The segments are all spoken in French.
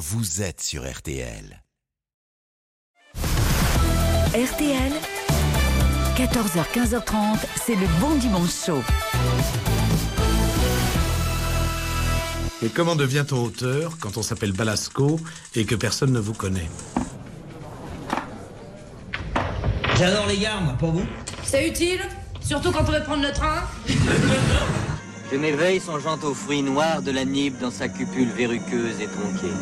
vous êtes sur RTL. RTL, 14h, 15h30, c'est le bon dimanche chaud. Et comment devient-on auteur quand on s'appelle Balasco et que personne ne vous connaît? J'adore les gares, moi, pour vous. C'est utile, surtout quand on veut prendre le train. Je m'éveille songeant aux fruits noirs de la nibe dans sa cupule verruqueuse et tronquée.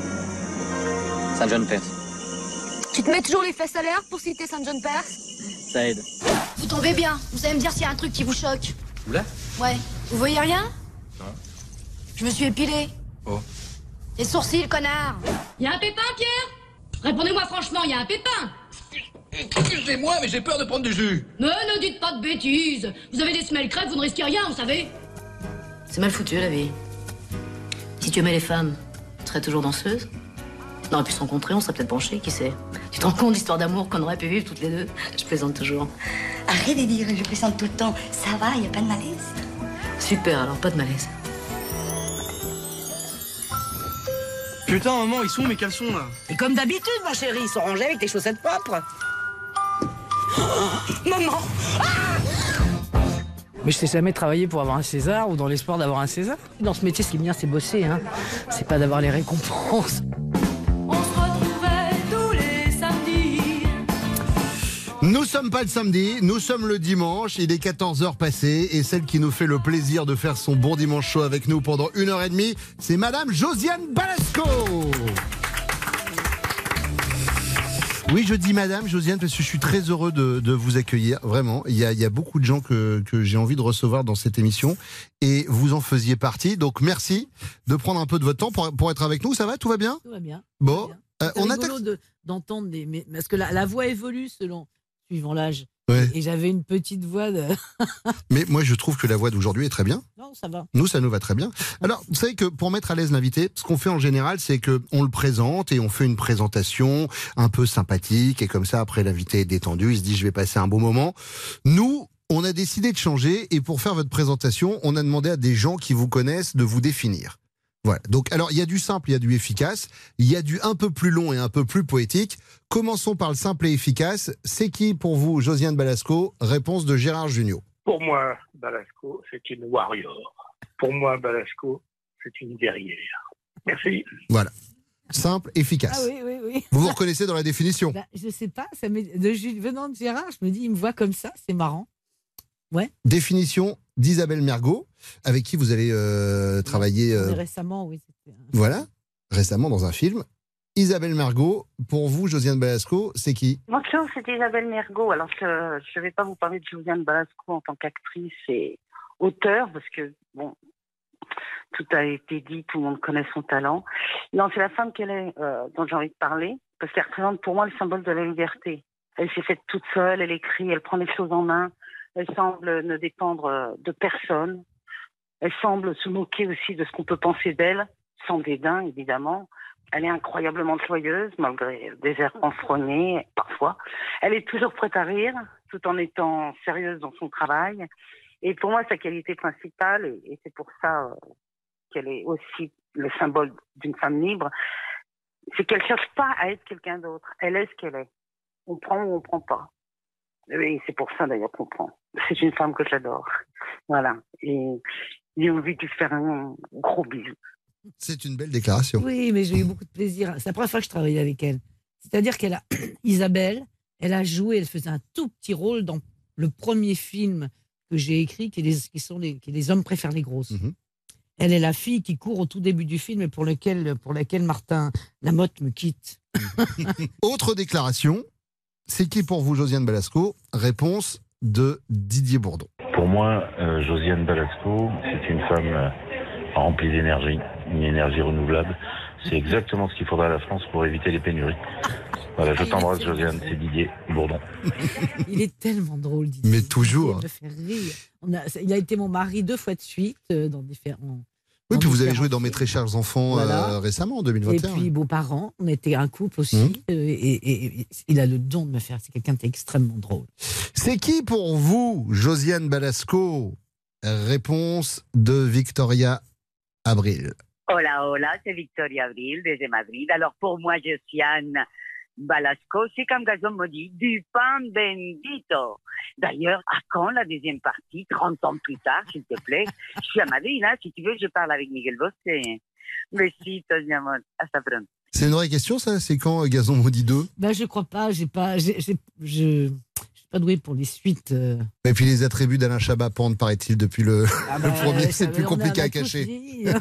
Saint John Perse, Tu te mets toujours les fesses à l'air pour citer Saint John Perse ça aide. Vous tombez bien, vous allez me dire s'il y a un truc qui vous choque. Oula Ouais. Vous voyez rien Je me suis épilé. Oh. Les sourcils, connard Y a un pépin, Pierre? Répondez-moi franchement, y a un pépin Excusez-moi, mais j'ai peur de prendre du jus. Mais ne dites pas de bêtises Vous avez des semelles crêpes, vous ne risquez rien, vous savez C'est mal foutu la vie. Si tu aimais les femmes, tu serais toujours danseuse On aurait pu se rencontrer, on serait peut-être penchés, qui sait Tu te rends compte l'histoire d'amour qu'on aurait pu vivre toutes les deux Je plaisante toujours. Arrête de dire, je plaisante tout le temps. Ça va, il a pas de malaise. Super, alors pas de malaise. Putain, maman, ils sont où mes caleçons là? Et comme d'habitude, mon chéri, ils sont rangés avec tes chaussettes propres. maman Mais je t'ai jamais travaillé pour avoir un César ou dans l'espoir d'avoir un César. Dans ce métier, ce qui est bien, c'est bosser. Hein. C'est pas d'avoir les récompenses. On se retrouvait tous les samedis. Nous sommes pas le samedi, nous sommes le dimanche, il est 14h passé et celle qui nous fait le plaisir de faire son bon dimanche chaud avec nous pendant une heure et demie, c'est Madame Josiane Balasco. Oui, je dis Madame Josiane parce que je suis très heureux de, de vous accueillir, vraiment. Il y, a, il y a beaucoup de gens que, que j'ai envie de recevoir dans cette émission et vous en faisiez partie. Donc merci de prendre un peu de votre temps pour, pour être avec nous. Ça va? Tout va bien? Tout va bien. Bon, euh, on rigolo attaque. de- d'entendre des. mais- parce que la, la voix évolue selon. suivant l'âge. Ouais. Et j'avais une petite voix de. Mais moi, je trouve que la voix d'aujourd'hui est très bien. Non, ça va. Nous, ça nous va très bien. Alors, vous savez que pour mettre à l'aise l'invité, ce qu'on fait en général, c'est que on le présente et on fait une présentation un peu sympathique et comme ça, après l'invité est détendu, il se dit je vais passer un bon moment. Nous, on a décidé de changer et pour faire votre présentation, on a demandé à des gens qui vous connaissent de vous définir. Voilà. Donc, alors, il y a du simple, il y a du efficace, il y a du un peu plus long et un peu plus poétique. Commençons par le simple et efficace. C'est qui pour vous, Josiane Balasco? Réponse de Gérard Junior. Pour moi, Balasco, c'est une warrior. Pour moi, Balasco, c'est une guerrière. Merci. Voilà. Simple, efficace. Ah oui, oui, oui. Vous vous reconnaissez dans la définition? Bah, je sais pas, ça de, Jules- venant de Gérard, je me dis, il me voit comme ça, c'est marrant. Ouais. Définition d'Isabelle Mergot, avec qui vous avez euh, travaillé euh, Récemment, oui. c'était un- voilà, récemment dans un film. Isabelle Mergot, pour vous, Josiane Balasco, c'est qui? Bonjour, c'est Isabelle Mergot. Alors, je ne vais pas vous parler de Josiane Balasco en tant qu'actrice et auteur, parce que, bon, tout a été dit, tout le monde connaît son talent. Non, c'est la femme qu'elle est, euh, dont j'ai envie de parler, parce qu'elle représente pour moi le symbole de la liberté. Elle s'est faite toute seule, elle écrit, elle prend les choses en main, elle semble ne dépendre euh, de personne. Elle semble se moquer aussi de ce qu'on peut penser d'elle, sans dédain, évidemment. Elle est incroyablement joyeuse, malgré des airs enfrognés, parfois. Elle est toujours prête à rire, tout en étant sérieuse dans son travail. Et pour moi, sa qualité principale, et, c'est pour ça euh, qu'elle est aussi le symbole d'une femme libre, c'est qu'elle cherche pas à être quelqu'un d'autre. Elle est ce qu'elle est. On prend ou on prend pas. Et c'est pour ça d'ailleurs qu'on prend. C'est une femme que j'adore. Voilà. Et j'ai envie de lui faire un gros bisou. C'est une belle déclaration. Oui, mais j'ai eu beaucoup de plaisir. C'est la première fois que je travaillais avec elle. C'est-à-dire qu'elle a, Isabelle, elle a joué, elle faisait un tout petit rôle dans le premier film que j'ai écrit, qui est, les, qui sont les, qui est les hommes préfèrent les grosses. Elle est la fille qui court au tout début du film et pour, lequel, pour laquelle Martin Lamotte me quitte. Autre déclaration, c'est qui pour vous, Josiane Balasco? Réponse de Didier Bourdon. Pour moi, euh, Josiane Balasco, c'est une femme euh, remplie d'énergie, une énergie renouvelable. C'est exactement ce qu'il faudra à la France pour éviter les pénuries. Voilà, je t'embrasse, Josiane, c'est Didier Bourdon. Il est tellement drôle, Didier. Mais toujours. Il me fait rire. On a, il a été mon mari deux fois de suite euh, dans différents. Oui, puis vous avez joué dans Mes très chers enfants Voilà. euh, récemment, en Et 2021. puis, beaux-parents, on était un couple aussi. Mhm. euh, et, et- et il a le don de me faire. C'est quelqu'un d'extrêmement drôle. C'est qui pour vous, Josiane Balasco? Réponse de Victoria Abril. Hola, hola, c'est Victoria Abril desde Madrid. Alors pour moi, Josiane Balasco, c'est comme Gazon me dit, du pan bendito. D'ailleurs, à quand la deuxième partie, 30 ans plus tard, s'il te plaît? Je suis à Madrid, là, si tu veux, je parle avec Miguel Bosé. Mi amor. Hasta pronto. C'est une vraie question, ça? C'est quand euh, Gazon Maudit 2 Ben, je crois pas, j'ai pas, je suis pas doué pour les suites. euh. Et puis les attributs d'Alain Chabat pendent, paraît-il, depuis le, Ah le bah, premier. ça, C'est plus on compliqué à cacher. dit.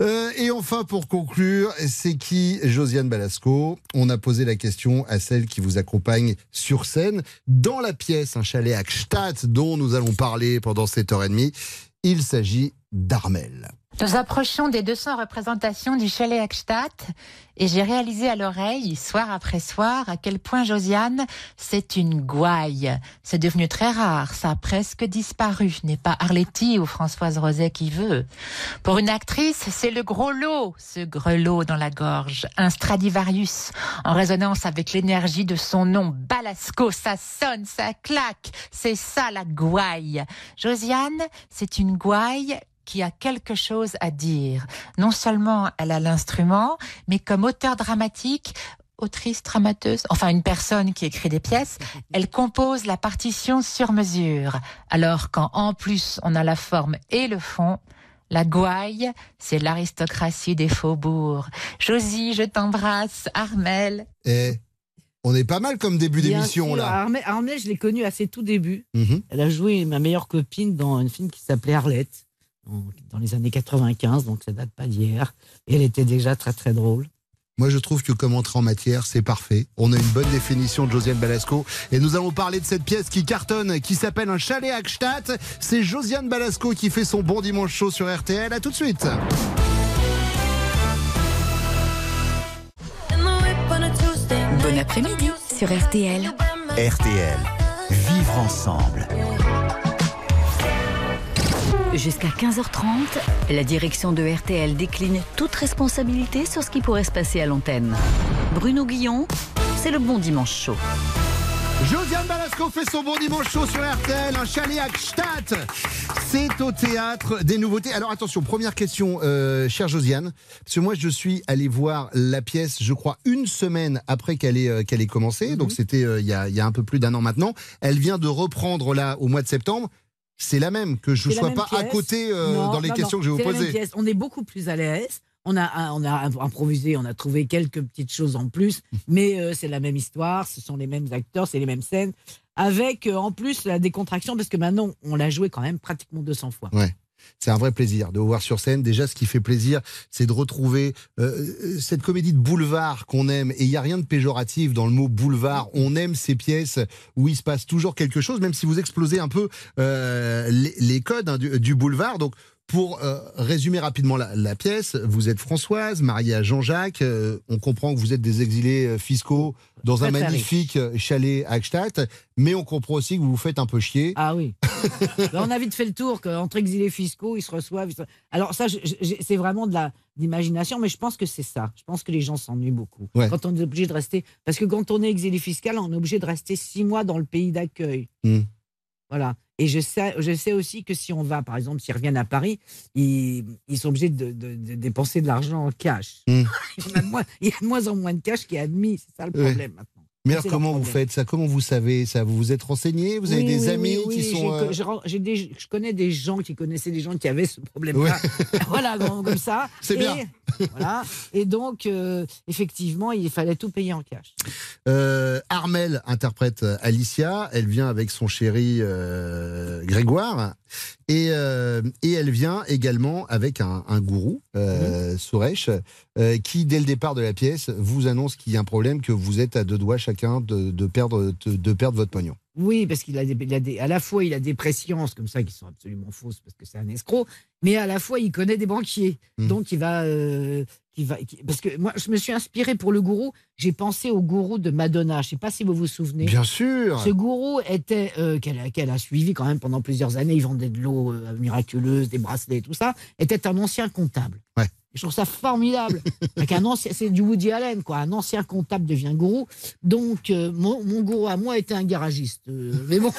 Euh, et enfin, pour conclure, c'est qui Josiane Balasco? On a posé la question à celle qui vous accompagne sur scène dans la pièce Un chalet à Gstaad dont nous allons parler pendant cette heure et demie. Il s'agit d'Armel. Nous approchons des 200 représentations du chalet Hackstatt et j'ai réalisé à l'oreille, soir après soir, à quel point Josiane, c'est une gouaille. C'est devenu très rare, ça a presque disparu. N'est pas Arletty ou Françoise Roset qui veut. Pour une actrice, c'est le gros lot, ce grelot dans la gorge, un Stradivarius, en résonance avec l'énergie de son nom, Balasco, ça sonne, ça claque, c'est ça la gouaille. Josiane, c'est une gouaille qui a quelque chose à dire. Non seulement elle a l'instrument, mais comme auteur dramatique, autrice, dramateuse, enfin une personne qui écrit des pièces, elle compose la partition sur mesure. Alors quand en plus on a la forme et le fond, la gouaille, c'est l'aristocratie des faubourgs. Josie, je t'embrasse. Armel. Et on est pas mal comme début d'émission là. Armel, Armel, je l'ai connue à ses tout débuts. Mhm. Elle a joué ma meilleure copine dans un film qui s'appelait Arlette, dans, les années 95, donc ça date pas d'hier. Et elle était déjà très très drôle. Moi, je trouve que comme entrée en matière, c'est parfait. On a une bonne définition de Josiane Balasco. Et nous allons parler de cette pièce qui cartonne, qui s'appelle Un chalet à Gstaad. C'est Josiane Balasco qui fait son bon dimanche chaud sur RTL. À tout de suite. Bon après-midi sur RTL. RTL. Vivre ensemble. Jusqu'à 15h30, la direction de RTL décline toute responsabilité sur ce qui pourrait se passer à l'antenne. Bruno Guillon, c'est le bon dimanche chaud. Josiane Balasco fait son bon dimanche chaud sur RTL, un chalet à Gstaad. C'est au théâtre des nouveautés. Alors attention, première question, euh, chère Josiane, parce que moi je suis allé voir la pièce, je crois, une semaine après qu'elle ait, euh, qu'elle ait commencé, donc c'était euh, il y, a, il y a un peu plus d'un an maintenant. Elle vient de reprendre là au mois de septembre. C'est la même, que je ne sois pas à côté euh, Non, dans les non, questions non, que je vais vous poser. On est beaucoup plus à l'aise. On a, on a improvisé, on a trouvé quelques petites choses en plus, mais euh, c'est la même histoire, ce sont les mêmes acteurs, c'est les mêmes scènes, avec euh, en plus la décontraction, parce que maintenant, on l'a joué quand même pratiquement 200 fois. Ouais. C'est un vrai plaisir de vous voir sur scène. Déjà, ce qui fait plaisir, c'est de retrouver euh, cette comédie de boulevard qu'on aime. Et il n'y a rien de péjoratif dans le mot boulevard. On aime ces pièces où il se passe toujours quelque chose, même si vous explosez un peu euh, les, les codes hein, du, du boulevard. Donc, pour euh, résumer rapidement la, la pièce, vous êtes Françoise, mariée à Jean-Jacques. euh, on comprend que vous êtes des exilés euh, fiscaux dans un magnifique chalet à Gstaad. Mais on comprend aussi que vous vous faites un peu chier. Ah oui. Ben, on a vite fait le tour qu'entre exilés fiscaux, ils se reçoivent. ils se- Alors ça, c'est vraiment de la d'imagination, mais je pense que c'est ça. Je pense que les gens s'ennuient beaucoup Ouais. quand on est obligé de rester. Parce que quand on est exilé fiscal, on est obligé de rester six mois dans le pays d'accueil. Hmm. Voilà. Et je sais, je sais aussi que si on va, par exemple, s'ils reviennent à Paris, ils, ils sont obligés de, de- de dépenser de l'argent en cash. Hmm. il, y a de moins, il y a de moins en moins de cash qui est admis. C'est ça le Ouais. problème maintenant. Mais alors, comment vous faites ça? Comment vous savez ça? Vous vous êtes renseigné? Vous avez Oui, des oui, amis oui, qui sont. j'ai- euh, des- je connais des gens qui connaissaient des gens qui avaient ce problème-là. voilà, donc, comme ça. C'est bien. Voilà. Et donc, euh, effectivement, il fallait tout payer en cash. Euh, Armel interprète Alicia. Elle vient avec son chéri Grégoire. Et, euh, et elle vient également avec un, un gourou, euh, Suresh, euh, qui, dès le départ de la pièce, vous annonce qu'il y a un problème, que vous êtes à deux doigts chacun de, de perdre, de, de perdre votre pognon. Oui, parce qu'il a, des, il a des- à la fois il a des presciences comme ça qui sont absolument fausses parce que c'est un escroc, mais à la fois il connaît des banquiers, Hmm. donc il va, euh, va, parce que moi je me suis inspiré pour le gourou, j'ai pensé au gourou de Madonna. Je sais pas si vous vous souvenez. Bien sûr. Ce gourou était euh, qu'elle a, qu'elle a suivi quand même pendant plusieurs années. Il vendait de l'eau euh, miraculeuse, des bracelets, tout ça. Était un ancien comptable. Ouais. Je trouve ça formidable. C'est du Woody Allen, quoi. Un ancien comptable devient gourou. Donc, euh, mon, mon gourou à moi était un garagiste. Euh, mais bon,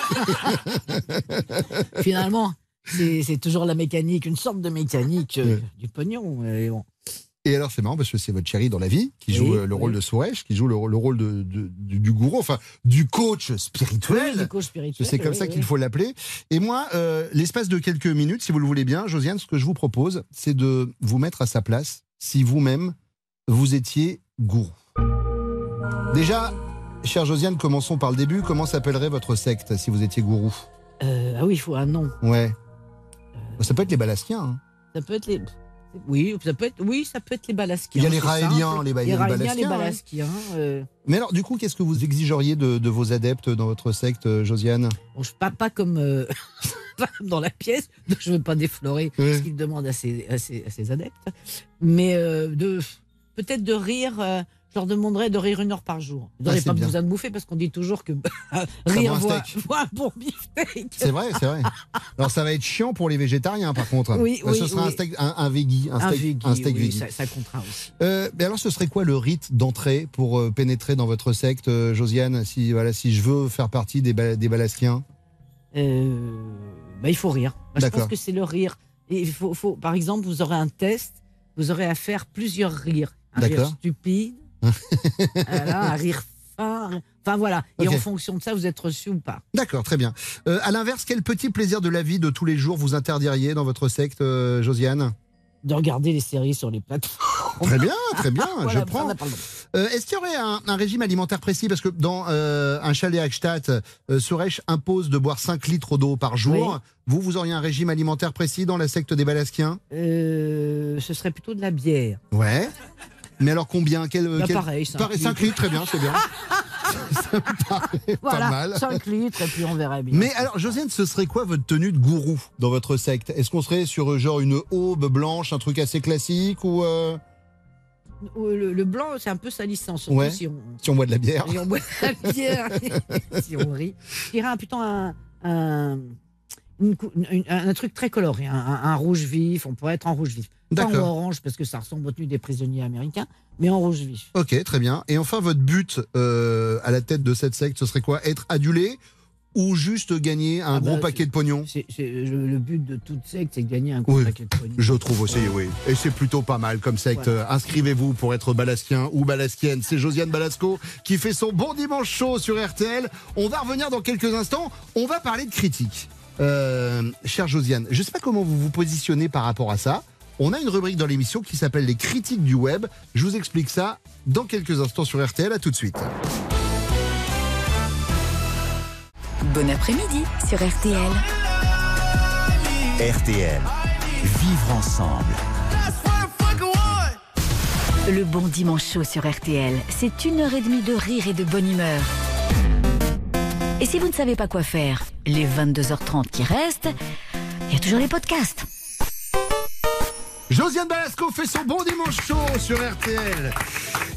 finalement, c'est toujours la mécanique, une sorte de mécanique euh, du pognon. mais bon. Et alors, c'est marrant parce que c'est votre chérie dans la vie qui joue Oui, euh, le rôle oui. de Suresh, qui joue le, rôle- le rôle de, de- du, du gourou, enfin, du coach spirituel. Oui, du coach spirituel, C'est comme ça qu'il faut l'appeler. Et moi, euh, l'espace de quelques minutes, si vous le voulez bien, Josiane, ce que je vous propose, c'est de vous mettre à sa place si vous-même, vous étiez gourou. Déjà, chère Josiane, commençons par le début. Comment s'appellerait votre secte si vous étiez gourou? Euh, ah oui, il faut un nom. Ouais. Ça peut être les Balaskiens. hein. Ça peut être les. Oui, ça peut être, oui, ça peut être les Balaskiens. Il y a les Raéliens, les Ba- les les Raéliens, les Balaskiens, ouais. Balaskiens. euh, Mais alors, du coup, qu'est-ce que vous exigeriez de, de vos adeptes dans votre secte, euh, Josiane? Bon, je pas, pas comme euh, dans la pièce, donc je ne veux pas déflorer ce qu'il demande à ses, à ses- à ses adeptes, mais euh, de peut-être de rire. Je leur demanderais de rire une heure par jour. Ils n'auraient Ah, pas bien. besoin de bouffer parce qu'on dit toujours que rire un voit, un bon beefsteak. C'est vrai, c'est vrai. Alors, ça va être chiant pour les végétariens, par contre. Oui, Euh, oui, Ce sera un steak, un, un veggie, un Un steak, veggie, un steak oui, veggie. ça, ça comptera aussi. Euh, mais alors, ce serait quoi le rite d'entrée pour euh, pénétrer dans votre secte, euh, Josiane si, voilà, si je veux faire partie des, ba- des Euh, bah, il faut rire. Moi, je pense que c'est le rire. Et il faut, faut- par exemple, vous aurez un test, vous aurez à faire plusieurs rires. Un rire D'accord. stupide, voilà, un rire fin. Enfin voilà. Et en fonction de ça, vous êtes reçu ou pas. D'accord, très bien. Euh, à l'inverse, quel petit plaisir de la vie de tous les jours vous interdiriez dans votre secte, euh, Josiane? De regarder les séries sur les plateformes. Très bien, très bien, Voilà, je prends. Euh, Est-ce qu'il y aurait un, un régime alimentaire précis? Parce que dans euh, un chalet à Gstaad, euh, Suresh impose de boire 5 litres d'eau par jour. Oui. Vous, vous auriez un régime alimentaire précis dans la secte des Balaskiens? Euh, ce serait plutôt de la bière. Ouais. Mais alors combien quel, Bah, quel- pareil, cinq pareil, cinq litres. litres, très bien, c'est bien. Ça me paraît Voilà, pas mal. 5 litres et puis on verra bien. Mais alors, Josiane, ce serait quoi votre tenue de gourou dans votre secte? Est-ce qu'on serait sur euh, genre une aube blanche, un truc assez classique ou euh, Euh, Le, le blanc, c'est un peu salissant, surtout Ouais. si on, si on boit de la bière si on boit de la bière, si on rit. Je dirais un- plutôt un, un, une cou- une- un truc très coloré, un, rouge vif, on pourrait être en rouge vif. Pas en orange, parce que ça ressemble aux tenues des prisonniers américains, mais en rouge vif. Ok, très bien. Et enfin, votre but euh, à la tête de cette secte, ce serait quoi? Être adulé ou juste gagner un Ah gros bah, paquet de pognon? C'est- c'est- le, but de toute secte, c'est de gagner un gros Oui, paquet de pognon. je trouve aussi, oui. Et c'est plutôt pas mal comme secte. Inscrivez-vous pour être balaskien ou balaskienne. C'est Josiane Balasco qui fait son bon dimanche chaud sur RTL. On va revenir dans quelques instants. On va parler de critique. Euh, chère Josiane, je sais pas comment vous vous positionnez par rapport à ça. On a une rubrique dans l'émission qui s'appelle les critiques du web. Je vous explique ça dans quelques instants sur RTL. À tout de suite. Bon après-midi sur RTL. RTL. Vivre ensemble. Le bon dimanche chaud sur RTL, c'est une heure et demie de rire et de bonne humeur. Et si vous ne savez pas quoi faire, les 22h30 qui restent, il y a toujours les podcasts. Josiane Balasco fait son bon dimanche chaud sur RTL.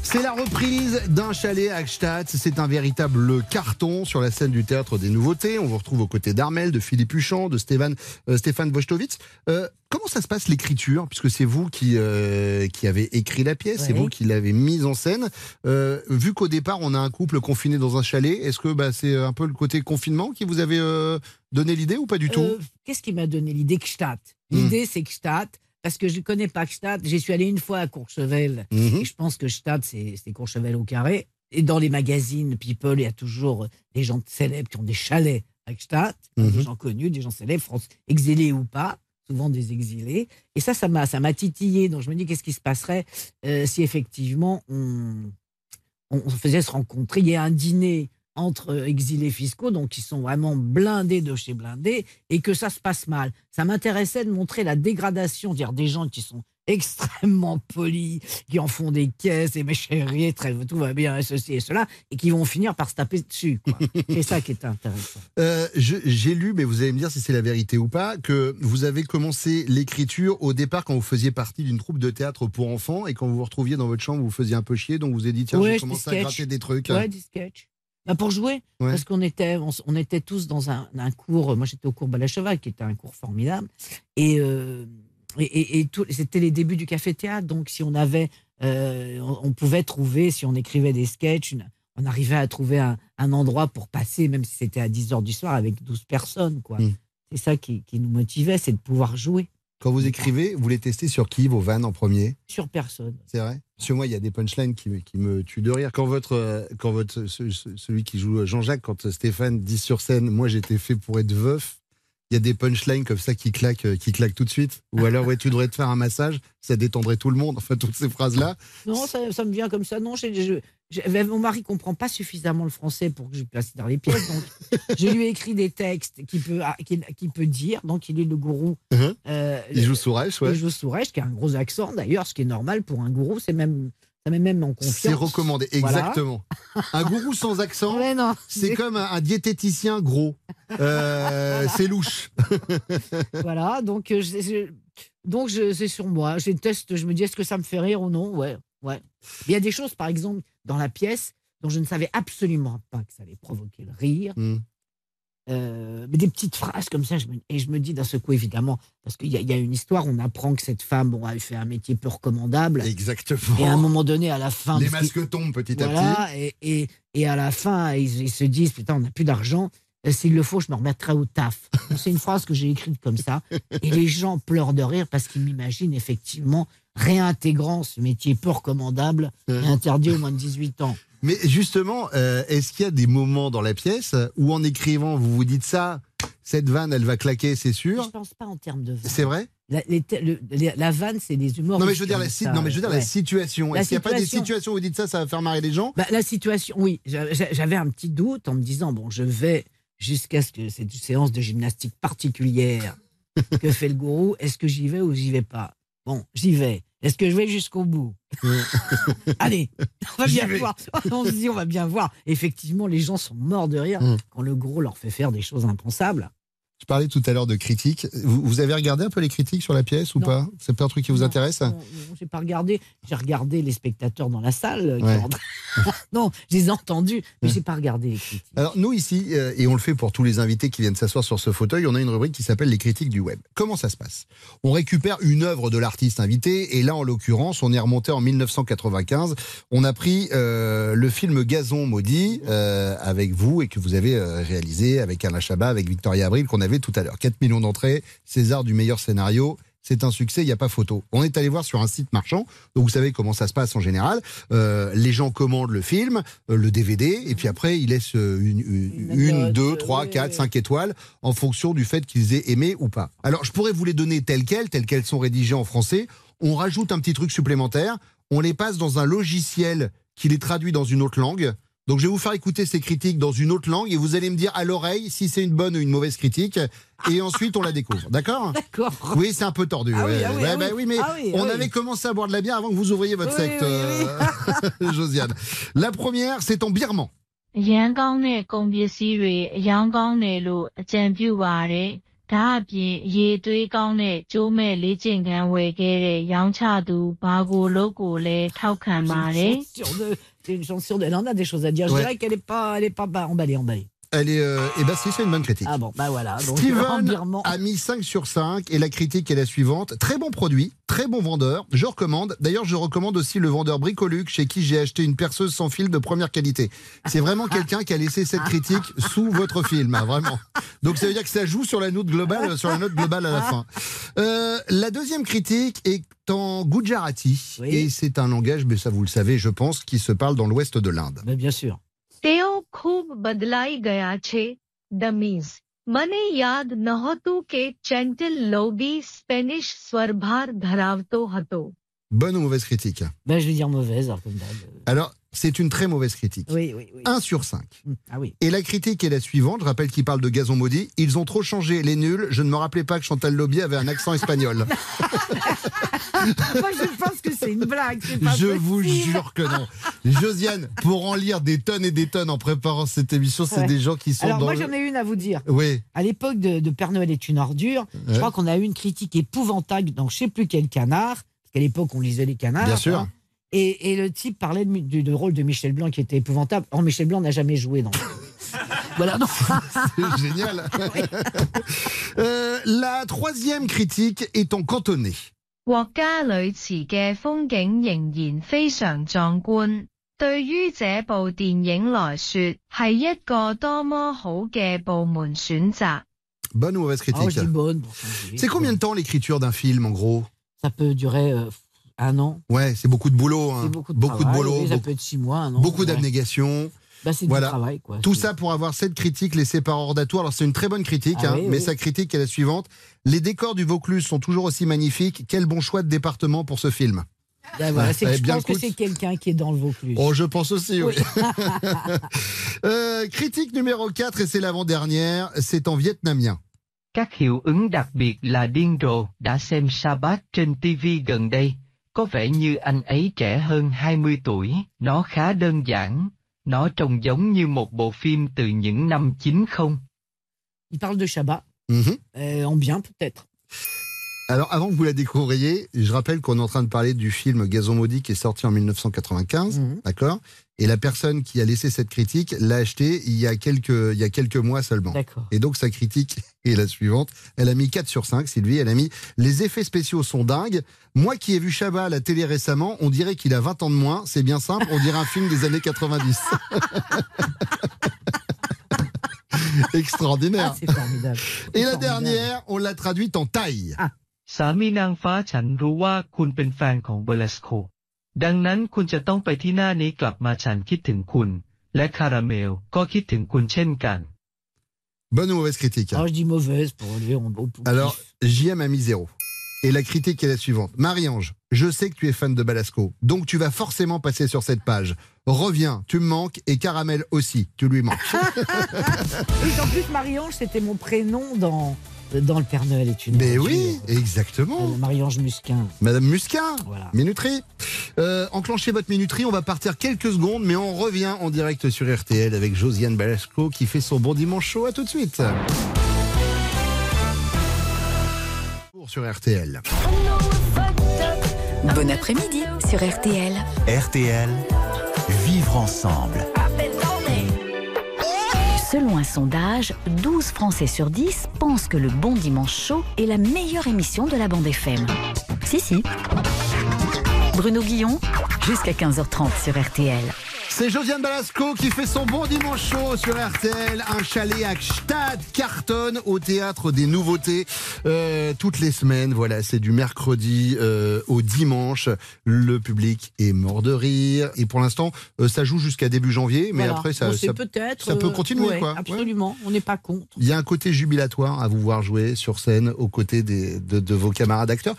C'est la reprise d'un chalet à Gstaad. C'est un véritable carton sur la scène du théâtre des nouveautés. On vous retrouve aux côtés d'Armel, de Philippe Huchon, de Stéphane, euh, Stéphane Wojtowicz. Euh, comment ça se passe l'écriture? Puisque c'est vous qui, euh, qui avez écrit la pièce, c'est vous qui l'avez mise en scène. Euh, vu qu'au départ, on a un couple confiné dans un chalet, est-ce que bah, c'est un peu le côté confinement qui vous avait donné l'idée ou pas du tout? Qu'est-ce qui m'a donné l'idée Gstaad? L'idée, c'est Gstaad, parce que je ne connais pas Gstaad. J'y suis allé une fois à Courchevel, Mhm. et je pense que Gstaad, c'est Courchevel au carré. Et dans les magazines People, il y a toujours des gens célèbres qui ont des chalets à Gstaad, Mhm. des gens connus, des gens célèbres, France, exilés ou pas, souvent des exilés. Et ça, ça m'a ça m'a titillé. Donc je me dis, qu'est-ce qui se passerait euh, si effectivement on, on, on faisait se rencontrer? Il y a un dîner entre exilés fiscaux, donc qui sont vraiment blindés de chez blindés, et que ça se passe mal. Ça m'intéressait de montrer la dégradation, dire des gens qui sont extrêmement polis, qui en font des caisses, et mes chéris, très, tout va bien, et ceci et cela, et qui vont finir par se taper dessus. C'est ça qui est intéressant. Euh, je- J'ai lu, mais vous allez me dire si c'est la vérité ou pas, que vous avez commencé l'écriture au départ quand vous faisiez partie d'une troupe de théâtre pour enfants et quand vous vous retrouviez dans votre chambre, vous faisiez un peu chier, donc vous avez dit tiens, Ouais, des commencé à gratter des trucs. Ouais, des sketchs. Bah, pour jouer, Ouais. parce qu'on était, on, était tous dans un, un cours. Moi, j'étais au cours Balacheva, qui était un cours formidable. Et, euh, et, et- c'était les débuts du café-théâtre. Donc, si on avait, euh, on, on pouvait trouver, si on écrivait des sketchs, on arrivait à trouver un, un endroit pour passer, même si c'était à 10 heures du soir, avec 12 personnes. quoi. Mm. c'est ça qui, qui nous motivait, c'est de pouvoir jouer Quand vous écrivez, vous les testez sur qui, vos vannes en premier? Sur personne. C'est vrai? Sur moi, il y a des punchlines qui, me- qui me tuent de rire. Quand votre, euh, quand votre, ce- ce- celui qui joue Jean-Jacques, quand Stéphane dit sur scène, moi j'étais fait pour être veuf, il y a des punchlines comme ça qui claquent, euh, qui claquent tout de suite. Ou alors, ouais, tu devrais te faire un massage, ça détendrait tout le monde. Enfin, toutes ces phrases-là. Non, ça, ça me vient comme ça. Non, j'ai- mon mari comprend pas suffisamment le français pour que je passe dans les pièces. Donc, je lui ai écrit des textes qu'il peut, ah, peut dire. Donc, il est le gourou. Mhm. Euh, Il joue Sourèche, ouais. Il joue Sourèche, qui a un gros accent d'ailleurs, ce qui est normal pour un gourou. C'est même, ça met même en confiance. C'est recommandé, Voilà. exactement. Un gourou sans accent, non. c'est comme un, un diététicien gros. Euh, c'est louche. voilà, donc euh, je- je- donc c'est sur moi. Je teste, je me dis est-ce que ça me fait rire ou non? Ouais, ouais. Il y a des choses, par exemple, dans la pièce dont je ne savais absolument pas que ça allait provoquer le rire. Hmm. Euh, mais des petites phrases comme ça, je me- et je me dis d'un seul coup, évidemment, parce qu'il y, a- il y a une histoire, on apprend que cette femme bon, a fait un métier peu recommandable. Exactement. Et à un moment donné, à la fin. Les masques tombent petit à petit. Et, et, et à la fin, ils, ils se disent Putain, on n'a plus d'argent. Euh, S'il le faut, je me remettrai au taf. C'est une phrase que j'ai écrite comme ça. Et les gens pleurent de rire parce qu'ils m'imaginent effectivement réintégrant ce métier peu recommandable et interdit aux moins de 18 ans. Mais justement, euh, est-ce qu'il y a des moments dans la pièce où en écrivant, vous vous dites ça, cette vanne, elle va claquer, c'est Je sûr pense pas en termes de vanne. C'est vrai La, les te- le- les- la vanne, c'est des humoristes. non mais je veux dire la, ça, non mais je veux dire la situation. Est-ce qu'il n'y a pas des situation. situations où vous dites ça, ça va faire marrer les gens Bah, la situation, oui. J'a- j'a- J'avais un petit doute en me disant bon, je vais jusqu'à ce que c'est une séance de gymnastique particulière que fait le gourou. Est-ce que j'y vais ou j'y vais pas? Bon, j'y vais. Est-ce que je vais jusqu'au bout? Allez, on va bien voir. On se dit, on va bien voir. Effectivement, les gens sont morts de rire Mm. quand le gros leur fait faire des choses impensables. Je parlais tout à l'heure de critiques. Vous, vous avez regardé un peu les critiques sur la pièce ou Non. pas? C'est pas un truc qui vous Non, intéresse? Non, j'ai pas regardé. J'ai regardé les spectateurs dans la salle. euh, Ouais. non, je les ai entendus, mais j'ai pas regardé les critiques. Alors nous ici, euh, et on le fait pour tous les invités qui viennent s'asseoir sur ce fauteuil, on a une rubrique qui s'appelle les critiques du web. Comment ça se passe? On récupère une œuvre de l'artiste invité, et là en l'occurrence, on est remonté en 1995. On a pris euh, le film Gazon maudit euh, avec vous et que vous avez réalisé avec Alain Chabat, avec Victoria Abril qu'on avait tout à l'heure. 4 millions d'entrées, César du meilleur scénario. C'est un succès, il n'y a pas photo. On est allé voir sur un site marchand, donc vous savez comment ça se passe en général. Euh, les gens commandent le film, euh, le DVD, et puis après ils laissent euh, une, une, une, deux, trois, ouais, quatre, ouais. cinq étoiles en fonction du fait qu'ils aient aimé ou pas. Alors je pourrais vous les donner telles quelles, telles qu'elles sont rédigées en français. On rajoute un petit truc supplémentaire, on les passe dans un logiciel qui les traduit dans une autre langue. Donc je vais vous faire écouter ces critiques dans une autre langue et vous allez me dire à l'oreille si c'est une bonne ou une mauvaise critique et ensuite on la découvre. D'accord D'accord. Oui, c'est un peu tordu. Ah oui, ouais. ah oui, Ouais, ah bah oui. mais Ah oui, on oui. avait commencé à boire de la bière avant que vous ouvriez votre Oui, secte, oui, euh, Josiane. La première, c'est en birman. C'est une chanson, elle en a des choses à dire. Je dirais qu'elle n'est pas, elle est pas emballée, emballée. Elle est, euh, eh ben, c'est une bonne critique. Ah bon, bah voilà. Donc, en Steven a mis 5 sur 5 et la critique est la suivante. Très bon produit, très bon vendeur, je recommande. D'ailleurs, je recommande aussi le vendeur Bricoluc chez qui j'ai acheté une perceuse sans fil de première qualité. C'est vraiment quelqu'un qui a laissé cette critique sous votre film, hein, vraiment. Donc ça veut dire que ça joue sur la note globale, sur la note globale à la fin. Euh, la deuxième critique est en Gujarati et c'est un langage, mais ça vous le savez, je pense, qui se parle dans l'ouest de l'Inde. Mais bien sûr. તેઓ ખૂબ બદલાઈ ગયા છે ડમીઝ મને યાદ નહોતું કે ચેન્ટલ લોબી સ્પેનિશ સ્વરભાર ધરાવતો હતો Bonne ou mauvaise critique Ben, je vais dire mauvaise, alors, comme d'hab. Alors, c'est une très mauvaise critique. Oui, oui, oui. 1 sur 5. Ah oui. Et la critique est la suivante, je rappelle qu'il parle de gazon maudit. Ils ont trop changé, les nuls. Je ne me rappelais pas que Chantal Lobby avait un accent espagnol. Moi, je pense que c'est une blague. c'est pas je vous jure que non. Josiane, pour en lire des tonnes et des tonnes en préparant cette émission, c'est Ouais. des gens qui sont Alors, dans moi, le- j'en ai une à vous dire. Oui. À l'époque de, de Père Noël est une ordure, je crois qu'on a eu une critique épouvantable dans je sais plus quel canard, parce qu'à l'époque, on lisait les canards. Bien sûr. hein. Et, et le type parlait de, du, du rôle de Michel Blanc qui était épouvantable. Or, Michel Blanc n'a jamais joué dans. voilà, non. C'est génial. Euh, la troisième critique est en cantonais. 国家里池嘅风景仍然非常壮观。对于这部电影来说，系一个多么好嘅部门选择。 Bonne ou mauvaise critique Ah, je dis bonne. pour changer. C'est combien de temps l'écriture d'un film en gros Ça peut durer euh, un an. Ouais, c'est beaucoup de boulot. hein. Beaucoup de beaucoup de boulot, beaucoup, peut être six mois, un an. beaucoup ouais. d'abnégation. Bah, c'est Voilà. du travail, quoi. Tout ça pour avoir cette critique laissée par Ordatour. Alors c'est une très bonne critique, Ah hein, oui, mais oui. sa critique est la suivante. Les décors du Vaucluse sont toujours aussi magnifiques. Quel bon choix de département pour ce film. Ah, voilà, Ouais, c'est que je bien pense que c'est quelqu'un qui est dans le Vaucluse. Oh, je pense aussi, oui. Oui. Euh, critique numéro 4, et c'est l'avant-dernière, c'est en vietnamien. Các hiệu ứng đặc biệt là điên rồ đã xem Sabbath trên TV gần đây. Có vẻ như anh ấy trẻ hơn 20 tuổi. Nó khá đơn giản. Nó trông giống như một bộ phim từ những năm 90. Il parle de Shabbat. Mhm. Euh, en bien, peut-être. Alors, avant que vous la découvriez, je rappelle qu'on est en train de parler du film Gazon maudit qui est sorti en 1995, Mhm. d'accord Et la personne qui a laissé cette critique l'a acheté il y a quelques, il y a quelques mois seulement. Et donc, sa critique est la suivante. Elle a mis 4 sur 5, Sylvie. Elle a mis Les effets spéciaux sont dingues. Moi qui ai vu Chabat à la télé récemment, on dirait qu'il a 20 ans de moins. C'est bien simple, on dirait un film des années 90. Extraordinaire. Ah, formidable. Et la Formidable. dernière, on l'a traduite en taille. ส ามีนางฟ้าฉันรู้ว่าคุณเป็นแฟนของเบอร์ลสโค ดังนั้นคุณจะต้องไปที่หน้านี้กลับมาฉันคิดถึงคุณ และคาราเมลก็คิดถึงคุณเช่นกัน Bonne ou mauvaise critique Alors, je dis mauvaise pour relever au, au, au Alors, pif. JM a mis zéro. Et la critique est la suivante. Marie-Ange, je sais que tu es fan de Balasco, donc tu vas forcément passer sur cette page. Reviens, tu me manques, et Caramel aussi, tu lui manques. Oui, en plus, Marie-Ange, c'était mon prénom dans, dans Le Père Noël est une Mais oui, exactement. Euh, Marie-Ange Musquin. Madame Muscat, Voilà. minuterie. Euh, enclenchez votre minuterie, on va partir quelques secondes, mais on revient en direct sur RTL avec Josiane Balasco qui fait son bon dimanche chaud. À tout de suite. Sur RTL. Bon après-midi sur RTL. RTL, vivre ensemble. Selon un sondage, 12 Français sur 10 pensent que le Bon Dimanche Chaud est la meilleure émission de la bande FM. Si, si. Bruno Guillon, jusqu'à 15h30 sur RTL. C'est Josiane Balasco qui fait son bon dimanche chaud sur RTL. Un chalet à Gstad cartonne au théâtre des nouveautés euh, toutes les semaines. Voilà, c'est du mercredi euh, au dimanche. Le public est mort de rire. Et pour l'instant, euh, ça joue jusqu'à début janvier. Mais Voilà. après, ça, ça, peut-être. ça peut continuer. ouais, quoi. Ouais. Absolument. On n'est pas contre. Il y a un côté jubilatoire à vous voir jouer sur scène aux côtés des, de, de vos camarades acteurs.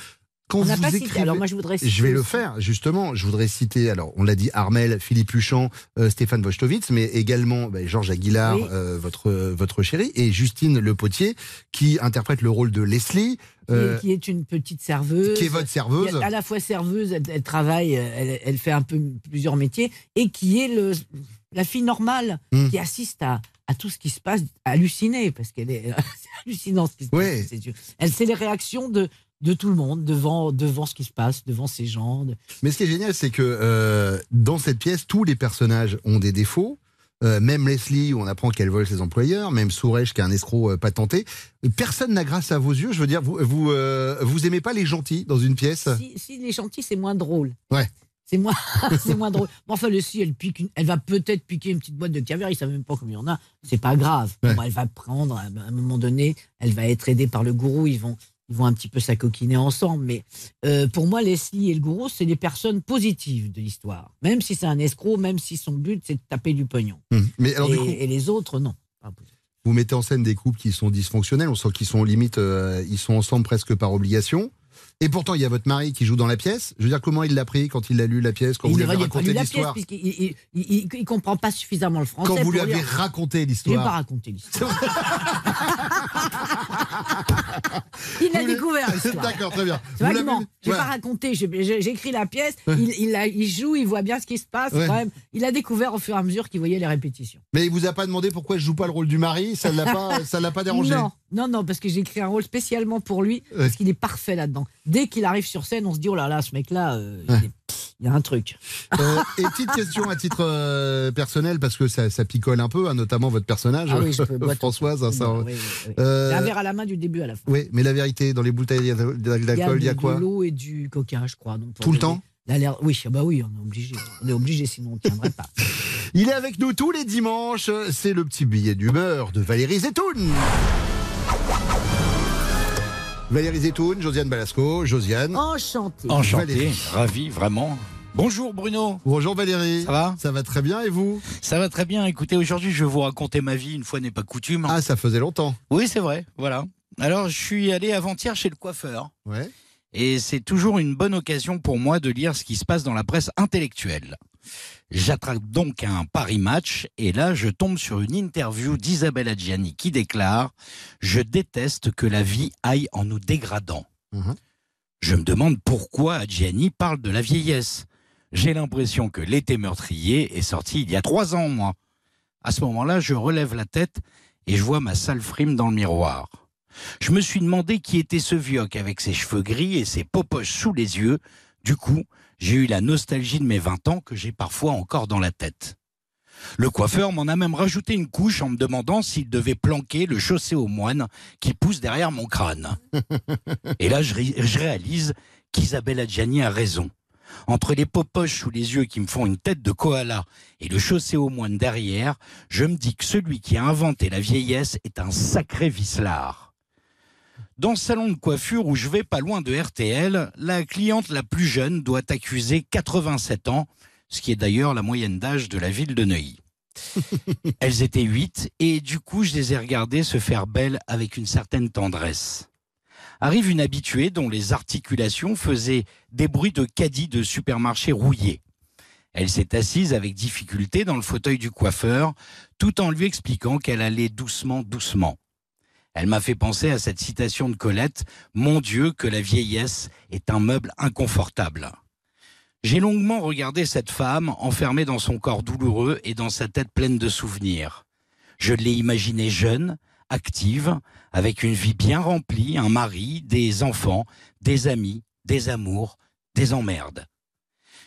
Quand On vous pas cité. écrivez- Alors, moi, je voudrais je vais le faire, justement. Je voudrais citer, alors, on l'a dit, Armel, Philippe Huchon, euh, Stéphane Wojtowicz, mais également ben, Georges Aguilar, Oui. euh, votre, votre chérie, et Justine Le Potier, qui interprète le rôle de Leslie. qui, est- euh, qui est une petite serveuse. qui est votre serveuse. Qui est à la fois serveuse, elle, elle travaille, euh, elle, elle fait un peu plusieurs métiers, et qui est le, la fille normale Hmm. qui assiste à, à tout ce qui se passe, hallucinée, parce qu'elle est c'est hallucinant ce qui se passe. yeux. Elle sait les réactions de, de tout le monde devant, devant ce qui se passe, devant ces gens. Mais ce qui est génial, c'est que euh, dans cette pièce, tous les personnages ont des défauts. Euh, même Leslie, où on apprend qu'elle vole ses employeurs, même Sourèche, qui est un escroc euh, patenté. Personne n'a grâce à vos yeux. Je veux dire, vous vous, vous aimez pas les gentils dans une pièce? Si, si les gentils, c'est moins drôle. Ouais. C'est moins, c'est moins drôle. Mais enfin, le si, elle, pique une- elle va peut-être piquer une petite boîte de caviar, ils savent même pas combien il y en a. C'est pas grave. Ouais. Bon, elle va prendre, à un moment donné, elle va être aidée par le gourou, ils vont, ils vont un petit peu s'acoquiner ensemble. Mais euh, pour moi, Leslie et le gourou, c'est des personnes positives de l'histoire. Même si c'est un escroc, même si son but, c'est de taper du pognon. Hum. Mais alors, et, du coup, et les autres, non. vous mettez en scène des couples qui sont dysfonctionnels. On sent qu'ils sont limite, euh, ils sont ensemble presque par obligation. Et pourtant, il y a votre mari qui joue dans la pièce. Je veux dire, comment il l'a pris quand il a lu la pièce, quand Et vous il lui avez raconté la l'histoire il, il, il- il comprend pas suffisamment le français. Quand vous lui avez lire. raconté Je vais pas l'histoire. raconter l'histoire. il a découvert l'histoire. D'accord, très bien. C'est Je Ouais. pas j'ai- J'écris la pièce. Il, il, a- il joue, il voit bien ce qui se passe. Ouais. Quand même. Il a découvert au fur et à mesure qu'il voyait les répétitions. Mais il vous a pas demandé pourquoi je joue pas le rôle du mari? Ça l'a ça l'a pas dérangé? Non, non, non, parce que j'ai écrit un rôle spécialement pour lui, parce qu'il est parfait là-dedans. Dès qu'il arrive sur scène, on se dit oh là là, ce mec-là, euh, il, est- il y a un truc. Euh, et petite question à titre euh, personnel, parce que ça, ça picole un peu, hein, notamment votre personnage, Ah oui. Françoise. hein, ça- Oui, un verre à la main du début à la fin. oui, mais la vérité, dans les bouteilles d'alcool, il y a quoi De l'eau et du coca, je crois. donc Tout le temps Oui, ah bah oui, on est obligé. On est obligé, sinon on ne tiendrait pas. Il est avec nous tous les dimanches. C'est le petit billet d'humeur de Valérie Zetoun. Valérie Zetoun, Josiane Balasco, Josiane. Enchanté. Enchanté, Valérie. ravi, vraiment. Bonjour Bruno. Bonjour Valérie. Ça va? Ça va très bien et vous? Ça va très bien. Écoutez, aujourd'hui, je vais vous raconter ma vie, une fois n'est pas coutume. Ah, ça faisait longtemps. Oui, c'est vrai, voilà. Alors, je suis allé avant-hier chez le coiffeur. Ouais. Et c'est toujours une bonne occasion pour moi de lire ce qui se passe dans la presse intellectuelle. J'attrape donc un Paris Match et là je tombe sur une interview d'Isabelle Adjani qui déclare « Je déteste que la vie aille en nous dégradant Mhm. Je me demande pourquoi Adjani parle de la vieillesse. J'ai l'impression que L'été meurtrier est sorti il y a trois ans, moi. À ce moment-là, je relève la tête et je vois ma sale frime dans le miroir. Je me suis demandé qui était ce vioc avec ses cheveux gris et ses popoches sous les yeux. Du coup, j'ai eu la nostalgie de mes 20 ans que j'ai parfois encore dans la tête. Le coiffeur m'en a même rajouté une couche en me demandant s'il devait planquer le chaussé aux moines qui pousse derrière mon crâne. Et là, je réalise qu'Isabelle Adjani a raison. Entre les popoches sous les yeux qui me font une tête de koala et le chaussé aux moines derrière, je me dis que celui qui a inventé la vieillesse est un sacré vicelard. Dans le salon de coiffure où je vais pas loin de RTL, la cliente la plus jeune doit accuser 87 ans, ce qui est d'ailleurs la moyenne d'âge de la ville de Neuilly. Elles étaient huit et du coup je les ai regardées se faire belles avec une certaine tendresse. Arrive une habituée dont les articulations faisaient des bruits de caddie de supermarché rouillé. Elle s'est assise avec difficulté dans le fauteuil du coiffeur, tout en lui expliquant qu'elle allait doucement, doucement. Elle m'a fait penser à cette citation de Colette Mon Dieu, que la vieillesse est un meuble inconfortable. J'ai longuement regardé cette femme enfermée dans son corps douloureux et dans sa tête pleine de souvenirs. Je l'ai imaginée jeune, active, avec une vie bien remplie, un mari, des enfants, des amis, des amours, des emmerdes.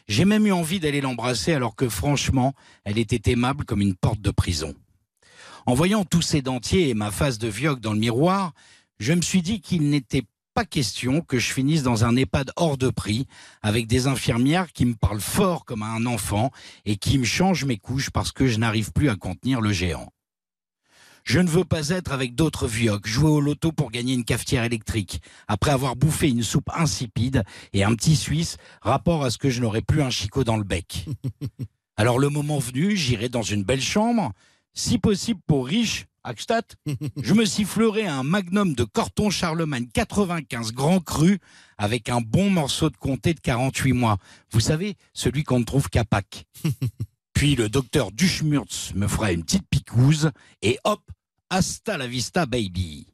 J'ai même eu envie d'aller l'embrasser alors que franchement, elle était aimable comme une porte de prison. En voyant tous ces dentiers et ma face de vioque dans le miroir, je me suis dit qu'il n'était pas question que je finisse dans un EHPAD hors de prix avec des infirmières qui me parlent fort comme à un enfant et qui me changent mes couches parce que je n'arrive plus à contenir le géant. Je ne veux pas être avec d'autres vioques, jouer au loto pour gagner une cafetière électrique, après avoir bouffé une soupe insipide et un petit Suisse, rapport à ce que je n'aurais plus un chicot dans le bec. Alors le moment venu, j'irai dans une belle chambre, si possible pour riche, Hackstatt, je me sifflerai un magnum de Corton Charlemagne 95 grand cru avec un bon morceau de comté de 48 mois. Vous savez, celui qu'on ne trouve qu'à Pâques. Puis le docteur Duschmurtz me fera une petite picouse et hop, hasta la vista baby.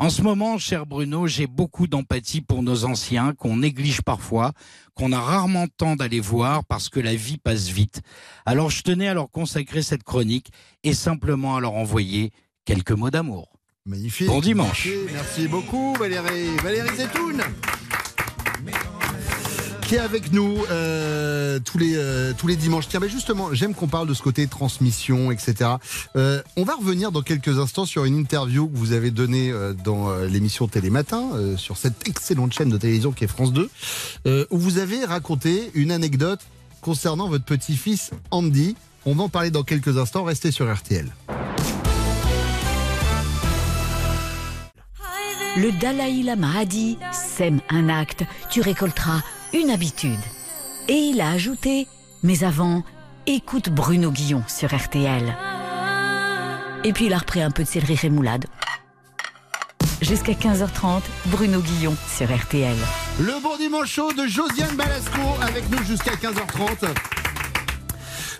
En ce moment, cher Bruno, j'ai beaucoup d'empathie pour nos anciens qu'on néglige parfois, qu'on a rarement le temps d'aller voir parce que la vie passe vite. Alors je tenais à leur consacrer cette chronique et simplement à leur envoyer quelques mots d'amour. Magnifique. Bon dimanche. Merci, merci beaucoup Valérie. Valérie Zetoun qui est avec nous euh, tous, les, euh, tous les dimanches. Tiens, mais justement, j'aime qu'on parle de ce côté transmission, etc. Euh, on va revenir dans quelques instants sur une interview que vous avez donnée dans l'émission Télématin, sur cette excellente chaîne de télévision qui est France 2, euh, où vous avez raconté une anecdote concernant votre petit-fils Andy. On va en parler dans quelques instants. Restez sur RTL. Le Dalai Lama a dit Sème un acte, tu récolteras une habitude. Et il a ajouté Mais avant, écoute Bruno Guillon sur RTL. Et puis il a repris un peu de céleri rémoulade. Jusqu'à 15h30, Bruno Guillon sur RTL. Le bon dimanche chaud de Josiane Balasco avec nous jusqu'à 15h30.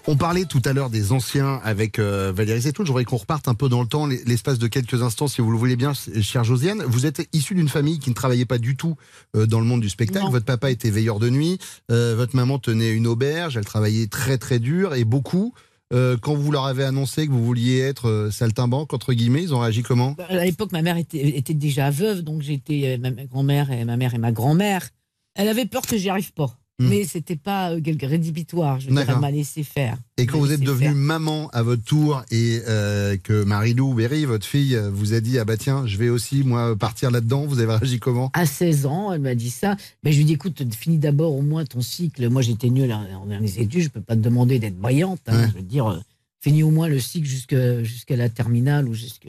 On parlait tout à l'heure des anciens avec euh, Valérie Zetoun. J'aurais qu'on reparte un peu dans le temps, l'espace de quelques instants, si vous le voulez bien, chère Josiane. Vous êtes issue d'une famille qui ne travaillait pas du tout euh, dans le monde du spectacle. Non. Votre papa était veilleur de nuit. euh, votre maman tenait une auberge. Elle travaillait très très dur et beaucoup. Euh, quand vous leur avez annoncé que vous vouliez être euh, saltimbanque, entre guillemets, ils ont réagi comment? Bah, À l'époque, ma mère était, était déjà veuve, donc j'étais euh, ma ma grand-mère et ma mère et ma grand-mère. Elle avait peur que j'y arrive pas. Mais c'était pas euh, quelque rédhibitoire. Je veux dire, D'accord. elle m'a laissé faire. Et quand vous êtes devenue maman à votre tour et euh, que Marie-Lou Berry, votre fille, vous a dit ah bah tiens, je vais aussi moi partir là-dedans, vous avez réagi comment? À 16 ans, elle m'a dit ça. Ben, je lui ai dit, écoute, finis d'abord au moins ton cycle. Moi, j'étais nulle en les études, je peux pas te demander d'être brillante. hein. Ouais. Je veux dire, euh, fini au moins le cycle jusqu'à jusqu'à la terminale ou jusque